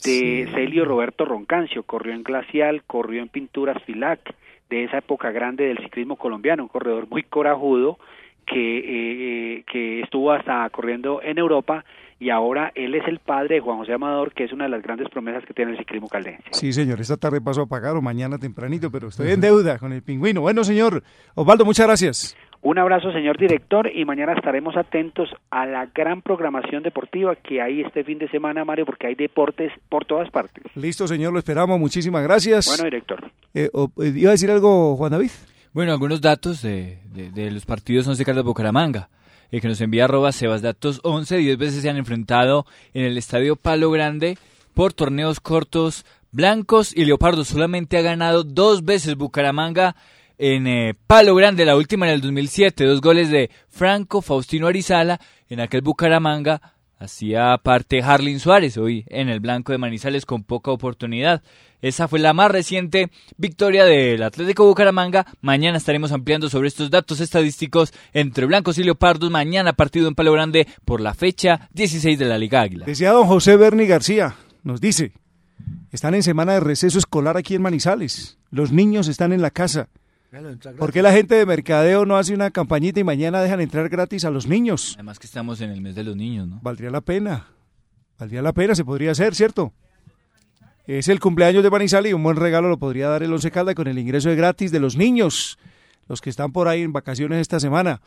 de Celio Roberto Roncancio, corrió en Glacial, corrió en Pinturas Filac, de esa época grande del ciclismo colombiano, un corredor muy corajudo que, eh, que estuvo hasta corriendo en Europa y ahora él es el padre de Juan José Amador, que es una de las grandes promesas que tiene el ciclismo caldense. Sí, señor, esta tarde paso a pagar o mañana tempranito, pero estoy en deuda con el pingüino. Bueno, señor Osvaldo, muchas gracias. Un abrazo, señor director, y mañana estaremos atentos a la gran programación deportiva que hay este fin de semana, Mario, porque hay deportes por todas partes. Listo, señor, lo esperamos. Muchísimas gracias. Bueno, director. Eh, eh, ¿Iba a decir algo, Juan David? Bueno, algunos datos de, de, los partidos Once Caldas Bucaramanga. El que nos envía arroba Sebasdatos 11, diez veces se han enfrentado en el Estadio Palo Grande por torneos cortos blancos y Leopardo solamente ha ganado dos veces Bucaramanga en eh, Palo Grande, la última en el 2007, dos goles de Franco Faustino Arizala, en aquel Bucaramanga hacía parte Harlin Suárez, hoy en el blanco de Manizales con poca oportunidad. Esa fue la más reciente victoria del Atlético Bucaramanga. Mañana estaremos ampliando sobre estos datos estadísticos entre blancos y leopardos. Mañana partido en Palo Grande por la fecha 16 de la Liga Águila. Decía don José Berni García, nos dice, están en semana de receso escolar aquí en Manizales. Los niños están en la casa. ¿Por qué la gente de mercadeo no hace una campañita y mañana dejan entrar gratis a los niños? Además que estamos en el mes de los niños, ¿no? Valdría la pena. Valdría la pena, se podría hacer, ¿cierto? Es el cumpleaños de Manizales y un buen regalo lo podría dar el Once Calda con el ingreso de gratis de los niños, los que están por ahí en vacaciones esta semana.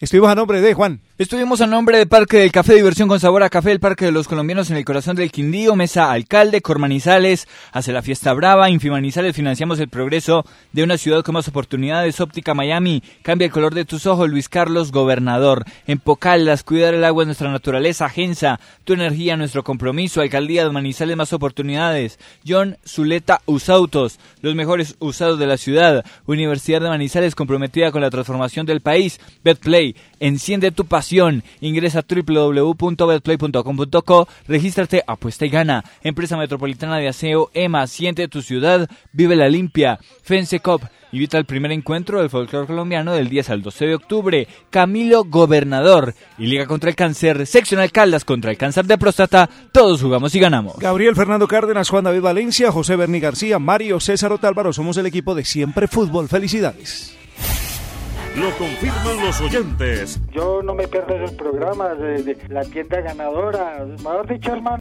Estuvimos a nombre de Juan. Estuvimos a nombre de Parque del Café, diversión con sabor a café, el Parque de los Colombianos en el corazón del Quindío, Mesa Alcalde, Cormanizales, hace la fiesta brava, Infimanizales, financiamos el progreso de una ciudad con más oportunidades, Óptica Miami, cambia el color de tus ojos, Luis Carlos, Gobernador, en Pocaldas, cuidar el agua es nuestra naturaleza, Agenza, tu energía, nuestro compromiso, Alcaldía de Manizales, más oportunidades, John Zuleta Usautos, los mejores usados de la ciudad, Universidad de Manizales comprometida con la transformación del país, Betplay, enciende tu pasión. Ingresa a www.betplay.com.co, regístrate, apuesta y gana. Empresa Metropolitana de Aseo, EMA, siente tu ciudad, vive la limpia. Fensecop, invita al primer encuentro del folclore colombiano del 10 al 12 de octubre. Camilo Gobernador y Liga contra el Cáncer, Seccional Caldas contra el cáncer de próstata. Todos jugamos y ganamos. Gabriel Fernando Cárdenas, Juan David Valencia, José Berni García, Mario César Otálvaro. Somos el equipo de Siempre Fútbol. Felicidades. Lo confirman los oyentes. Yo no me pierdo esos programas de, la tienda ganadora. Mejor dicho, hermano.